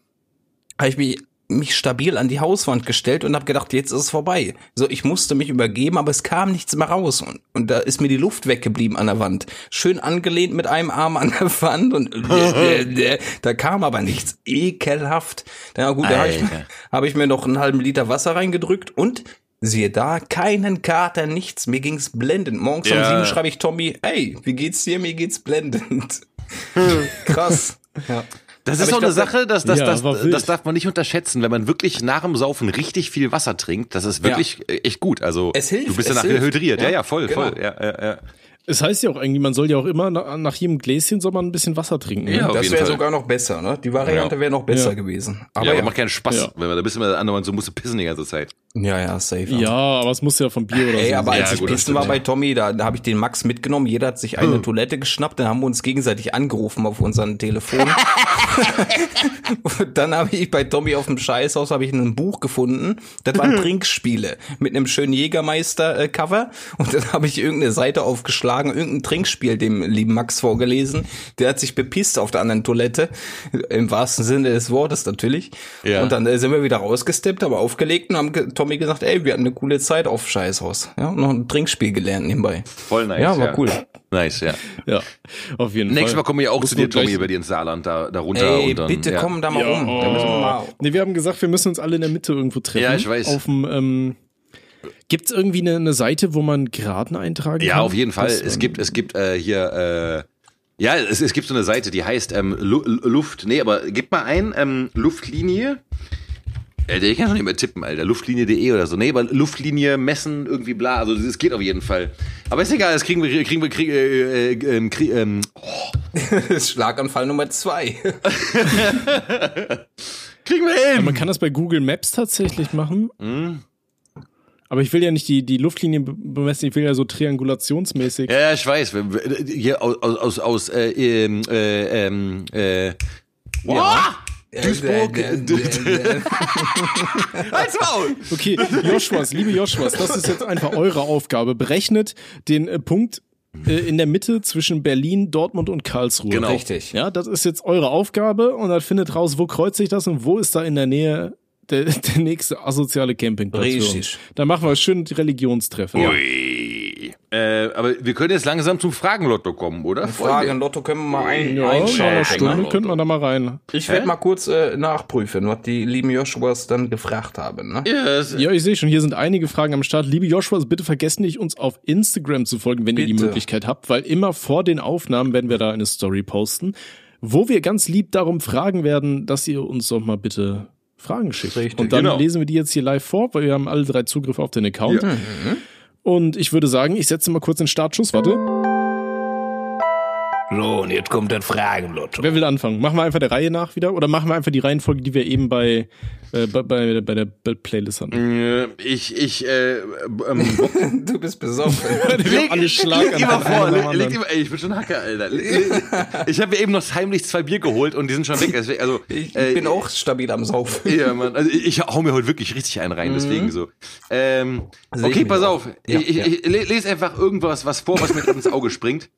Habe ich mich mich stabil an die Hauswand gestellt und habe gedacht, jetzt ist es vorbei. So, ich musste mich übergeben, aber es kam nichts mehr raus und, und da ist mir die Luft weggeblieben an der Wand. Schön angelehnt mit einem Arm an der Wand und äh, äh, äh, da kam aber nichts. Ekelhaft. Na gut, da habe ich, hab ich mir noch einen halben Liter Wasser reingedrückt und Siehe da, keinen Kater, nichts. Mir ging's blendend. Morgens ja. um sieben schreibe ich Tommy, hey, wie geht's dir? Mir geht's blendend. Krass.
Ja. Das ist auch eine Sache, dass das, ja, das, das, das darf man nicht unterschätzen. Wenn man wirklich nach dem Saufen richtig viel Wasser trinkt, das ist wirklich ja. echt gut. Also
es hilft,
du bist danach
hilft.
hydriert. Ja, ja, voll, genau. voll. Ja, ja, ja.
Es heißt ja auch irgendwie, man soll ja auch immer nach jedem Gläschen soll man ein bisschen Wasser trinken. Ne?
Ja, das wäre sogar noch besser, ne? Die Variante ja. wäre noch besser ja. gewesen.
Aber ja, ja. macht keinen Spaß, ja. wenn man da bist immer andere so musst du pissen die ganze Zeit.
Ja, ja, safe.
Ja, aber es muss ja vom Bier oder
Ey,
so.
aber als ich gut, pissen war bei Tommy, da, da habe ich den Max mitgenommen, jeder hat sich eine hm. Toilette geschnappt, dann haben wir uns gegenseitig angerufen auf unseren Telefon. und dann habe ich bei Tommy auf dem Scheißhaus habe ich ein Buch gefunden, das waren Trinkspiele mit einem schönen Jägermeister äh, Cover und dann habe ich irgendeine Seite aufgeschlagen, irgendein Trinkspiel dem lieben Max vorgelesen. Der hat sich bepisst auf der anderen Toilette. Im wahrsten Sinne des Wortes natürlich. Ja. Und dann äh, sind wir wieder rausgesteppt, aber aufgelegt und haben Tommy gesagt, ey, wir hatten eine coole Zeit auf Scheißhaus. Ja, und noch ein Trinkspiel gelernt nebenbei.
Voll nice.
Ja, war
ja.
cool.
Nice, ja.
Ja, auf jeden
Nächstes Fall. Nächstes Mal kommen wir auch Muss zu dir, Tommy, bei dir ins Saarland, da, da runter. Ey, und dann,
bitte
ja.
komm da mal ja, rum. Da müssen wir mal.
Nee, wir haben gesagt, wir müssen uns alle in der Mitte irgendwo treffen.
Ja, ich weiß.
Auf dem, ähm, Gibt es irgendwie eine, eine, Seite, wo man Geraden eintragen
ja,
kann?
Ja, auf jeden Fall. Das, es gibt, es gibt äh, hier, äh, ja, es, es gibt so eine Seite, die heißt ähm, Lu Luft, nee, aber gib mal ein, ähm, Luftlinie. Alter, ich kann schon nicht mehr tippen, Alter. Luftlinie.de oder so. Nee, aber Luftlinie messen, irgendwie bla. Also es geht auf jeden Fall. Aber ist egal, das kriegen wir, kriegen wir, kriegen, äh, äh, krieg, ähm,
oh. Schlaganfall Nummer zwei.
kriegen wir hin.
Ja, man kann das bei Google Maps tatsächlich machen. Mhm. Aber ich will ja nicht die, die Luftlinie bemessen, ich will ja so triangulationsmäßig.
Ja, ich weiß. Hier aus, aus, aus äh, ähm, äh, ähm, äh, ja. Duisburg.
Halt's Maul! Okay, Joshuas, liebe Joshuas, das ist jetzt einfach eure Aufgabe. Berechnet den äh, Punkt äh, in der Mitte zwischen Berlin, Dortmund und Karlsruhe.
Genau. Richtig.
Ja, das ist jetzt eure Aufgabe und dann findet raus, wo kreuzt sich das und wo ist da in der Nähe der, der nächste asoziale Campingplatz.
Richtig.
Da machen wir schön die Religionstreffen.
Ui. Äh, aber wir können jetzt langsam zum Fragenlotto kommen, oder?
Fragenlotto können wir mal ein,
ja, einschauen. Ja, Stunde könnten wir da mal rein.
Ich werde mal kurz äh, nachprüfen, was die lieben Joshuas dann gefragt haben. Ne?
Yes. Ja, ich sehe schon, hier sind einige Fragen am Start. Liebe Joshuas, bitte vergesst nicht, uns auf Instagram zu folgen, wenn bitte. ihr die Möglichkeit habt, weil immer vor den Aufnahmen werden wir da eine Story posten, wo wir ganz lieb darum fragen werden, dass ihr uns doch mal bitte Fragen schickt. Richtig, und dann genau. lesen wir die jetzt hier live vor, weil wir haben alle drei Zugriff auf den Account. Ja. Mhm. Und ich würde sagen, ich setze mal kurz den Startschuss. Warte.
So, und jetzt kommt das Fragenlotto.
Wer will anfangen? Machen wir einfach der Reihe nach wieder oder machen wir einfach die Reihenfolge, die wir eben bei, äh, bei, bei, bei der Playlist hatten?
Äh, ich, ich, äh, ähm,
Du bist besoffen.
leg, alle Schlag leg immer vor, leg, leg immer, ey, ich bin schon Hacker, Alter. ich habe mir eben noch heimlich zwei Bier geholt und die sind schon weg. Deswegen, also,
ich äh, bin auch stabil am Saufen.
Ja, Mann. Also ich, ich hau mir heute wirklich richtig einen rein, deswegen mhm. so. Ähm, okay, pass auf. Ja, ich, ich, ich lese einfach irgendwas was vor, was mir ins Auge springt.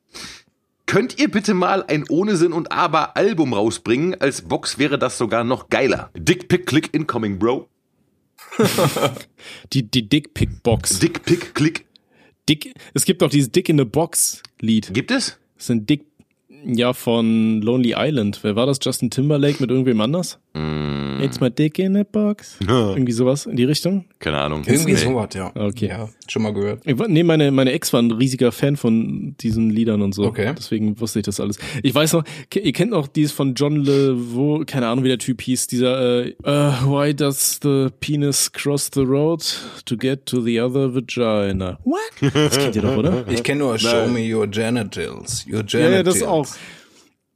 Könnt ihr bitte mal ein ohne Sinn und Aber Album rausbringen? Als Box wäre das sogar noch geiler. Dick Pick Click Incoming, Bro.
die die Dick Pick Box.
Dick Pick Click.
Dick. Es gibt auch dieses Dick in the Box Lied.
Gibt es?
Das sind Dick Ja, von Lonely Island. Wer war das? Justin Timberlake mit irgendwem anders? Mm. It's my dick in a box. Irgendwie sowas in die Richtung?
Keine Ahnung.
Irgendwie sowas, ja.
Okay.
Ja, schon mal gehört.
Ich, nee, meine, meine Ex war ein riesiger Fan von diesen Liedern und so.
Okay.
Deswegen wusste ich das alles. Ich weiß noch, ihr kennt auch dieses von John LeVaux, keine Ahnung, wie der Typ hieß, dieser äh, uh, Why does the penis cross the road to get to the other vagina? What? Das kennt ihr doch, oder?
Ich kenne nur Show me your genitals. Your genitals.
Ja, ja, das auch.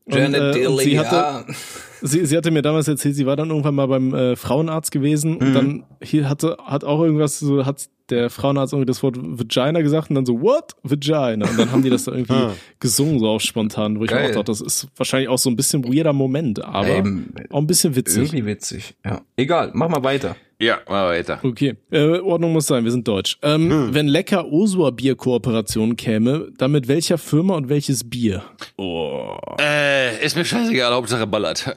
Und, äh, und sie,
Genitalia.
hatte, sie, sie hatte mir damals erzählt, sie war dann irgendwann mal beim äh, Frauenarzt gewesen und dann hier hatte hat auch irgendwas so hat der Frauenarzt irgendwie das Wort Vagina gesagt und dann so what Vagina und dann haben die das da irgendwie gesungen so auch spontan, wo ich
Geil.
auch dachte, das ist wahrscheinlich auch so ein bisschen weirder Moment, aber
Eben.
auch ein bisschen witzig.
Irgendwie witzig. Ja. Egal, mach mal weiter.
Ja, mal weiter.
Okay, äh, Ordnung muss sein, wir sind deutsch. Ähm, Wenn lecker Osua Bierkooperation käme, dann mit welcher Firma und welches Bier?
Äh, ist mir scheißegal, Hauptsache ballert.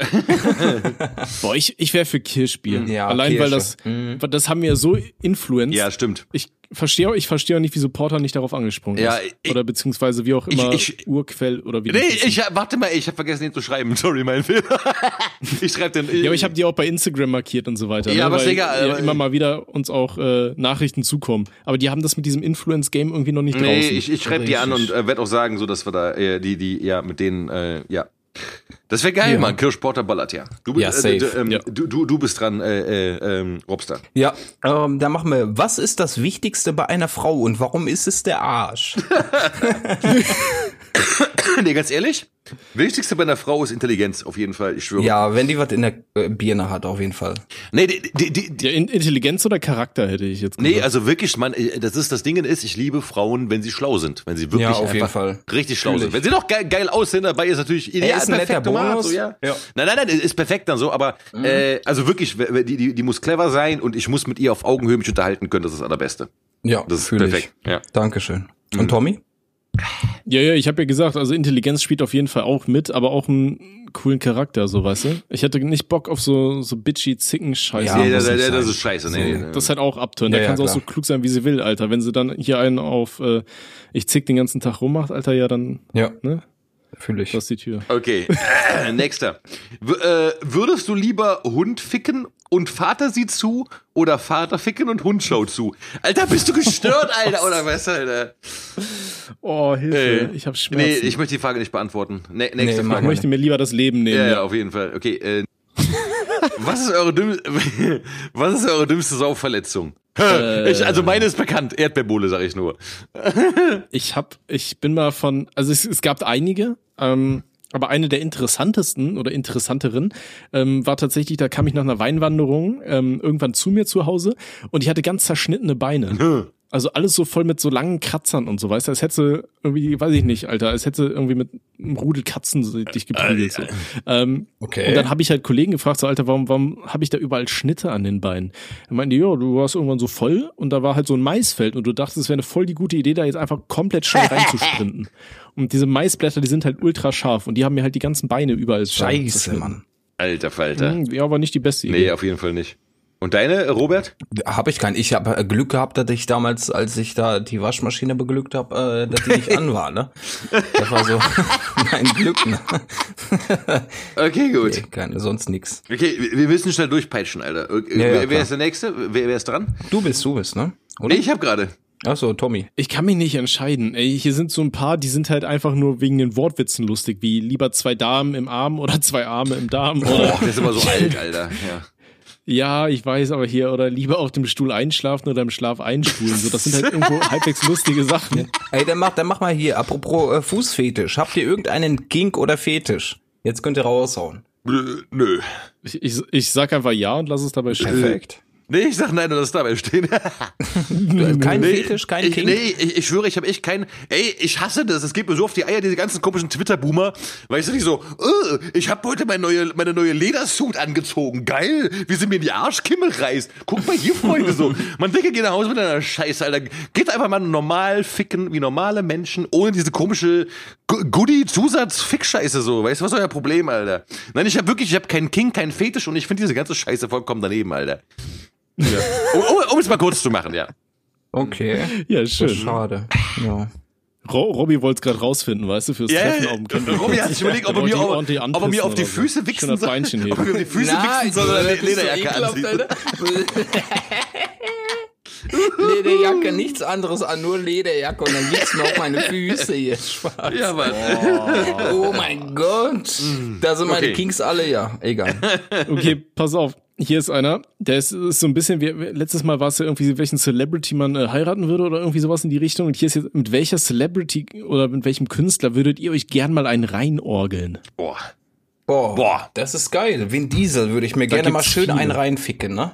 Boah, ich, ich wäre für Kirschbier.
Ja,
Allein weil
Kirsche.
das, weil das haben wir ja so influenced.
ja, stimmt.
Ich verstehe, ich verstehe auch nicht, wieso Porter nicht darauf angesprungen
Ja,
ist.
ich-
oder beziehungsweise wie auch immer
ich-
Urquell oder wie.
Nee, ich, warte mal, ich habe vergessen, ihn zu schreiben. Sorry, mein Fehler. ich schreibe den.
ja, aber ich habe die auch bei Instagram markiert und so weiter.
Ja,
ne?
aber
weil
egal,
ja immer mal wieder uns auch äh, Nachrichten zukommen. Aber die haben das mit diesem Influence-Game irgendwie noch nicht
Nee,
draußen.
ich, ich schreibe die an und äh, werde auch sagen, so dass wir da äh, die, die, ja, mit denen, äh, ja. Das wäre geil,
Ja.
Mann. Kirschporter ballert, ja. Du,
Ja,
äh,
safe.
d- ähm,
Ja.
du, du, du bist dran, äh, äh, ähm, Robster.
Ja, ähm, dann machen wir, was ist das Wichtigste bei einer Frau und warum ist es der Arsch?
nee, ganz ehrlich, wichtigste bei einer Frau ist Intelligenz, auf jeden Fall, ich schwöre.
ja, wenn die was in der äh, Birne hat, auf jeden Fall.
Nee, die, die, die, die,
Ja, In- Intelligenz oder Charakter hätte ich jetzt gesagt.
nee, also wirklich, man, äh, das ist das Ding ist, ich liebe Frauen, wenn sie schlau sind, wenn sie wirklich
Ja, auf jeden Fall.
richtig schlau sind. Wenn sie noch geil, geil aussehen dabei, ist natürlich ideal.
ist ein netter Bonus.
So, ja.
Ja.
Nein, nein, nein, ist perfekt dann so, aber äh, also wirklich, die, die, die muss clever sein und ich muss mit ihr auf Augenhöhe mich unterhalten können, das ist das Allerbeste.
Ja,
Das ist perfekt.
Ich.
Ja.
Dankeschön. Und Tommy?
Ja, ja, ich habe ja gesagt, also Intelligenz spielt auf jeden Fall auch mit, aber auch einen coolen Charakter, so weißt du. Ich hätte nicht Bock auf so so bitchy Zicken-Scheiße.
Ja,
nee, das, das, das ist scheiße. Nee, nee, nee.
Das ist halt auch abtören. Da
Ja, ja,
kann sie auch so klug sein, wie sie will, Alter. Wenn sie dann hier einen auf äh, ich zick den ganzen Tag rummacht, Alter, ja, dann,
Ja,
ne?
fühle ich.
Das ist die Tür.
Okay, nächster. W äh, würdest du lieber Hund ficken und Vater sieht zu oder Vater ficken und Hund schaut zu? Alter, bist du gestört, Alter, oder was, Alter?
Oh, Hilfe.
Äh,
ich habe Schmerzen.
Nee, ich möchte die Frage nicht beantworten. Ne, nächste
Nee,
ich
Frage.
möchte mir lieber das Leben nehmen.
Ja,
Ja,
auf jeden Fall. Okay, äh, was ist eure dümm was ist eure dümmste Saufverletzung? Ich, also meine ist bekannt, Erdbeerbohle, sag ich nur.
Ich hab, ich bin mal von, also es, es gab einige, ähm, aber eine der interessantesten oder interessanteren ähm, war tatsächlich, da kam ich nach einer Weinwanderung ähm, irgendwann zu mir zu Hause und ich hatte ganz zerschnittene Beine. Also alles so voll mit so langen Kratzern und so, weißt du, als hätte irgendwie, weiß ich nicht, Alter, als hätte irgendwie mit einem Rudel Katzen so dich geprügelt. So. Ähm,
Okay.
Und dann habe ich halt Kollegen gefragt, so Alter, warum, warum habe ich da überall Schnitte an den Beinen? Er meinte, ja, du warst irgendwann so voll und da war halt so ein Maisfeld und du dachtest, es wäre eine voll die gute Idee, da jetzt einfach komplett schnell reinzusprinten. Und diese Maisblätter, die sind halt ultra scharf und die haben mir halt die ganzen Beine überall
Scheiße. Mann.
Alter Falter.
Hm, Ja, aber nicht die beste Idee.
Nee, auf jeden Fall nicht. Und deine, Robert?
Habe ich keinen. Ich habe Glück gehabt, dass ich damals, als ich da die Waschmaschine beglückt habe, äh, dass die nicht an war, ne? Das war so mein Glück, ne?
Okay, gut.
Nee, keine, sonst nix.
Okay, wir müssen schnell durchpeitschen, Alter. Okay,
Ja, ja,
wer, wer
klar.
ist der Nächste? Wer, wer ist dran?
Du bist, du bist, ne?
Nee, ich hab gerade.
Ach so, Tommy.
Ich kann mich nicht entscheiden. Ey, hier sind so ein paar, die sind halt einfach nur wegen den Wortwitzen lustig, wie lieber zwei Damen im Arm oder zwei Arme im Darm. Oder,
Boah, der ist immer so alt, Alter. Ja.
Ja, ich weiß, aber hier, oder lieber auf dem Stuhl einschlafen oder im Schlaf einspulen. So, das sind halt irgendwo halbwegs lustige Sachen.
Ey, dann mach, dann mach mal hier, apropos äh, Fußfetisch. Habt ihr irgendeinen Kink oder Fetisch? Jetzt könnt ihr raushauen.
Nö, Nö.
Ich, ich, ich sag einfach ja und lass es dabei stehen.
Perfekt.
Nee, ich sag nein und das dabei stehen.
Kein
Nee,
Fetisch, kein
ich,
Kink?
Nee, ich, ich schwöre, ich habe echt keinen. Ey, ich hasse das. Es geht mir so auf die Eier, diese ganzen komischen Twitter-Boomer. Weißt du nicht so, äh, ich habe heute meine neue, meine neue Ledersuit angezogen. Geil, wie sie mir die Arschkimme reißt. Guck mal hier, Freunde, so. Man denke, geh nach Hause mit einer Scheiße, Alter. Geht einfach mal normal ficken, wie normale Menschen, ohne diese komische Goodie-Zusatz-Fick-Scheiße so. Weißt du, was ist euer Problem, Alter? Nein, ich habe wirklich, ich habe keinen King, keinen Fetisch und ich finde diese ganze Scheiße vollkommen daneben, Alter. Ja. Um, um, um es mal kurz zu machen, ja.
Okay.
Ja, schön.
Schade. Ja.
Robby wollte es gerade rausfinden, weißt du, fürs
Ja,
Treffen auf dem Campingplatz.
Robby hat sich überlegt, ob er mir, ob, ob er mir auf die Füße
so.
wichsen soll. Ob er mir auf die Füße wichsen soll oder eine Lederjacke anziehen.
Lederjacke, nichts anderes an, nur Lederjacke und dann gibt's mir auf meine Füße hier schwarz.
Ja, Mann.
Oh mein Gott. Da sind meine
Okay.
Kings alle, ja. Egal.
Okay, pass auf. Hier ist einer, der ist, ist so ein bisschen, wie, letztes Mal war es ja irgendwie, welchen Celebrity man äh, heiraten würde oder irgendwie sowas in die Richtung. Und hier ist jetzt, mit welcher Celebrity oder mit welchem Künstler würdet ihr euch gern mal einen reinorgeln?
Boah.
Boah,
Boah.
das ist geil. Vin Diesel würde ich mir gerne mal schön
viele.
einen reinficken, ne?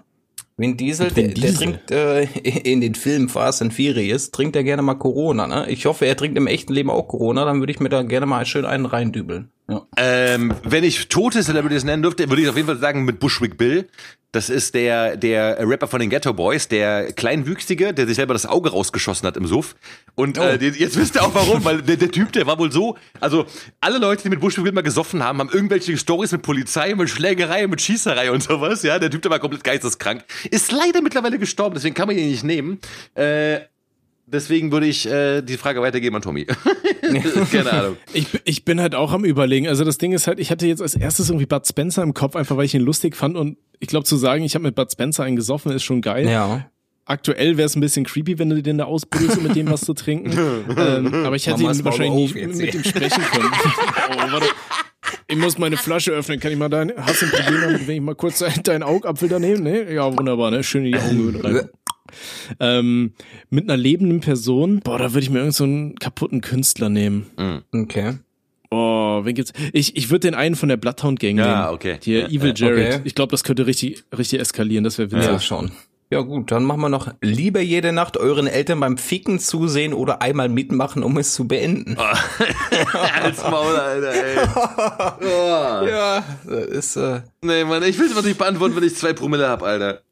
Vin Diesel,
Vin
der, der trinkt äh, in den Filmen Fast and Furious, trinkt er gerne mal Corona, ne? Ich hoffe, er trinkt im echten Leben auch Corona, dann würde ich mir da gerne mal schön einen reindübeln. Ja.
Ähm, wenn ich tote Celebrities nennen dürfte, würde ich auf jeden Fall sagen mit Bushwick Bill. Das ist der, der Rapper von den Ghetto Boys, der Kleinwüchsige, der sich selber das Auge rausgeschossen hat im Suff. Und äh, den- jetzt wisst ihr auch warum, weil der, der Typ, der war wohl so, also alle Leute, die mit Bushwick Bill mal gesoffen haben, haben irgendwelche Stories mit Polizei, mit Schlägerei, mit Schießerei und sowas. Ja, der Typ, der war komplett geisteskrank. Ist leider mittlerweile gestorben, deswegen kann man ihn nicht nehmen. Äh, deswegen würde ich äh, die Frage weitergeben an Tommy. Keine Ahnung.
Ich, ich bin halt auch am überlegen. Also das Ding ist halt, ich hatte jetzt als erstes irgendwie Bud Spencer im Kopf, einfach weil ich ihn lustig fand. Und ich glaube zu sagen, ich habe mit Bud Spencer einen gesoffen, ist schon geil.
Ja.
Aktuell wäre es ein bisschen creepy, wenn du den da um mit dem was zu trinken. ähm, aber ich hätte ihn wahrscheinlich nie mit ihm sprechen können. oh, warte. Ich muss meine Flasche öffnen. Kann ich mal dein, hast du ein Problem damit, wenn ich mal kurz deinen Augapfel da nehme? Ne? Ja, wunderbar, ne? Schön in die Augenhöhle rein. Ähm, mit einer lebenden Person, boah, da würde ich mir irgend so einen kaputten Künstler nehmen.
Okay.
Oh, wen gibt's? Ich, ich würde den einen von der Bloodhound Gang
Ja,
nehmen.
okay.
Hier,
Ja,
Evil
ja.
Jared.
Okay.
Ich glaube, das könnte richtig, richtig eskalieren. Das wäre witzig.
Ja, schon. Ja gut, dann machen wir noch lieber jede Nacht euren Eltern beim Ficken zusehen oder einmal mitmachen, um es zu beenden.
Als Maul, Alter, ey. Oh.
Ja, das ist äh,
Nee, Mann, ich will es nicht beantworten, wenn ich zwei Promille hab, Alter.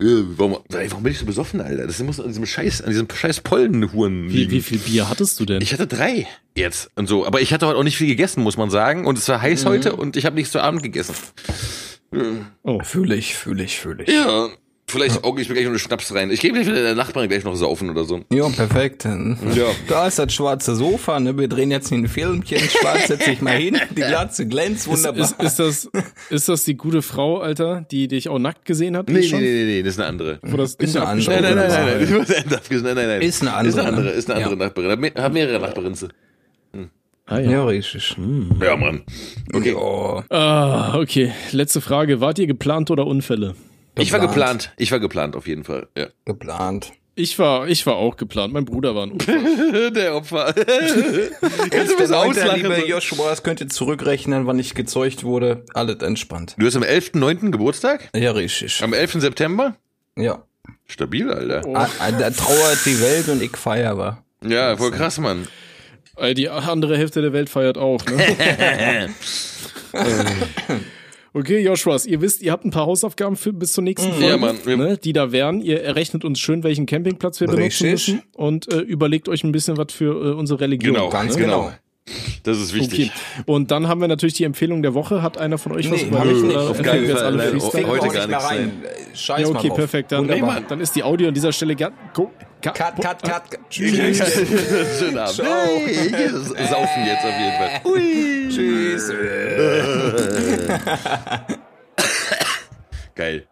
Äh, warum, warum bin ich so besoffen, Alter? Das muss an diesem Scheiß, an diesem Scheiß Pollenhuren
Wie,
liegen.
wie viel Bier hattest du denn?
Ich hatte drei jetzt und so, aber ich hatte heute auch nicht viel gegessen, muss man sagen. Und es war heiß heute und ich habe nichts zu Abend gegessen.
oh.
fühle ich, fühle ich, fühle ich.
Ja, vielleicht auge ich mir gleich noch eine Schnaps rein. Ich gehe gleich wieder der Nachbarin gleich noch saufen oder so.
Ja, perfekt.
Ja.
Da ist das schwarze Sofa, ne? Wir drehen jetzt ein Filmchen, schwarz setz dich mal hin, die Glatze glänzt,
Ist,
wunderbar.
ist, ist, das, ist das die gute Frau, Alter, die dich auch nackt gesehen hat?
Nee, nee,
schon?
nee, nee, nee, das ist eine andere.
Wo das
Ist eine andere.
Nein, nein, nein, nein, nein, nein, nein.
Ist eine andere,
Ist eine andere,
ne?
ist eine andere
Ja.
Nachbarin. Hab, me- hab mehrere Nachbarinnen.
Ah, ja.
ja, richtig.
Ja, Mann. Okay.
Ja,
Ah, okay. Letzte Frage. Wart ihr geplant oder Unfälle?
Ich war
Geplant.
Ich war geplant, auf jeden Fall. Ja.
geplant.
Ich war, ich war auch geplant. Mein Bruder war ein Unfall.
Der Opfer. Kannst du was auslachen?
Liebe Joshua, es könnt ihr zurückrechnen, wann ich gezeugt wurde. Alles entspannt.
Du hast am 11.9. Geburtstag?
Ja, richtig.
Am 11. September?
Ja.
Stabil, Alter.
Ah, ah, Da trauert die Welt und ich feier war.
Ja, voll krass, Mann.
Die andere Hälfte der Welt feiert auch, ne? Okay, Joshuas, ihr wisst, ihr habt ein paar Hausaufgaben für, bis zur nächsten Folge,
Ja, Mann.
Ne, die da wären. Ihr errechnet uns schön, welchen Campingplatz wir benutzen
Richtig.
müssen und äh, überlegt euch ein bisschen was für äh, unsere Religion.
Genau,
Ganz
ne?
genau.
Das ist wichtig.
Okay. Und dann haben wir natürlich die Empfehlung der Woche. Hat einer von euch was
Nee,
über
ich nicht.
oder
Auf
keinen
wir jetzt
Fall.
alle
Nein,
Freestyle?
heute gar nichts,
rein. Scheiß
Ja, okay, perfekt. Dann.
Mann.
dann ist die Audio an dieser Stelle ga, go,
Cut, cut, cut. cut.
Schönen Abend. Hey, saufen jetzt auf jeden Fall. Ui.
Tschüss.
Geil.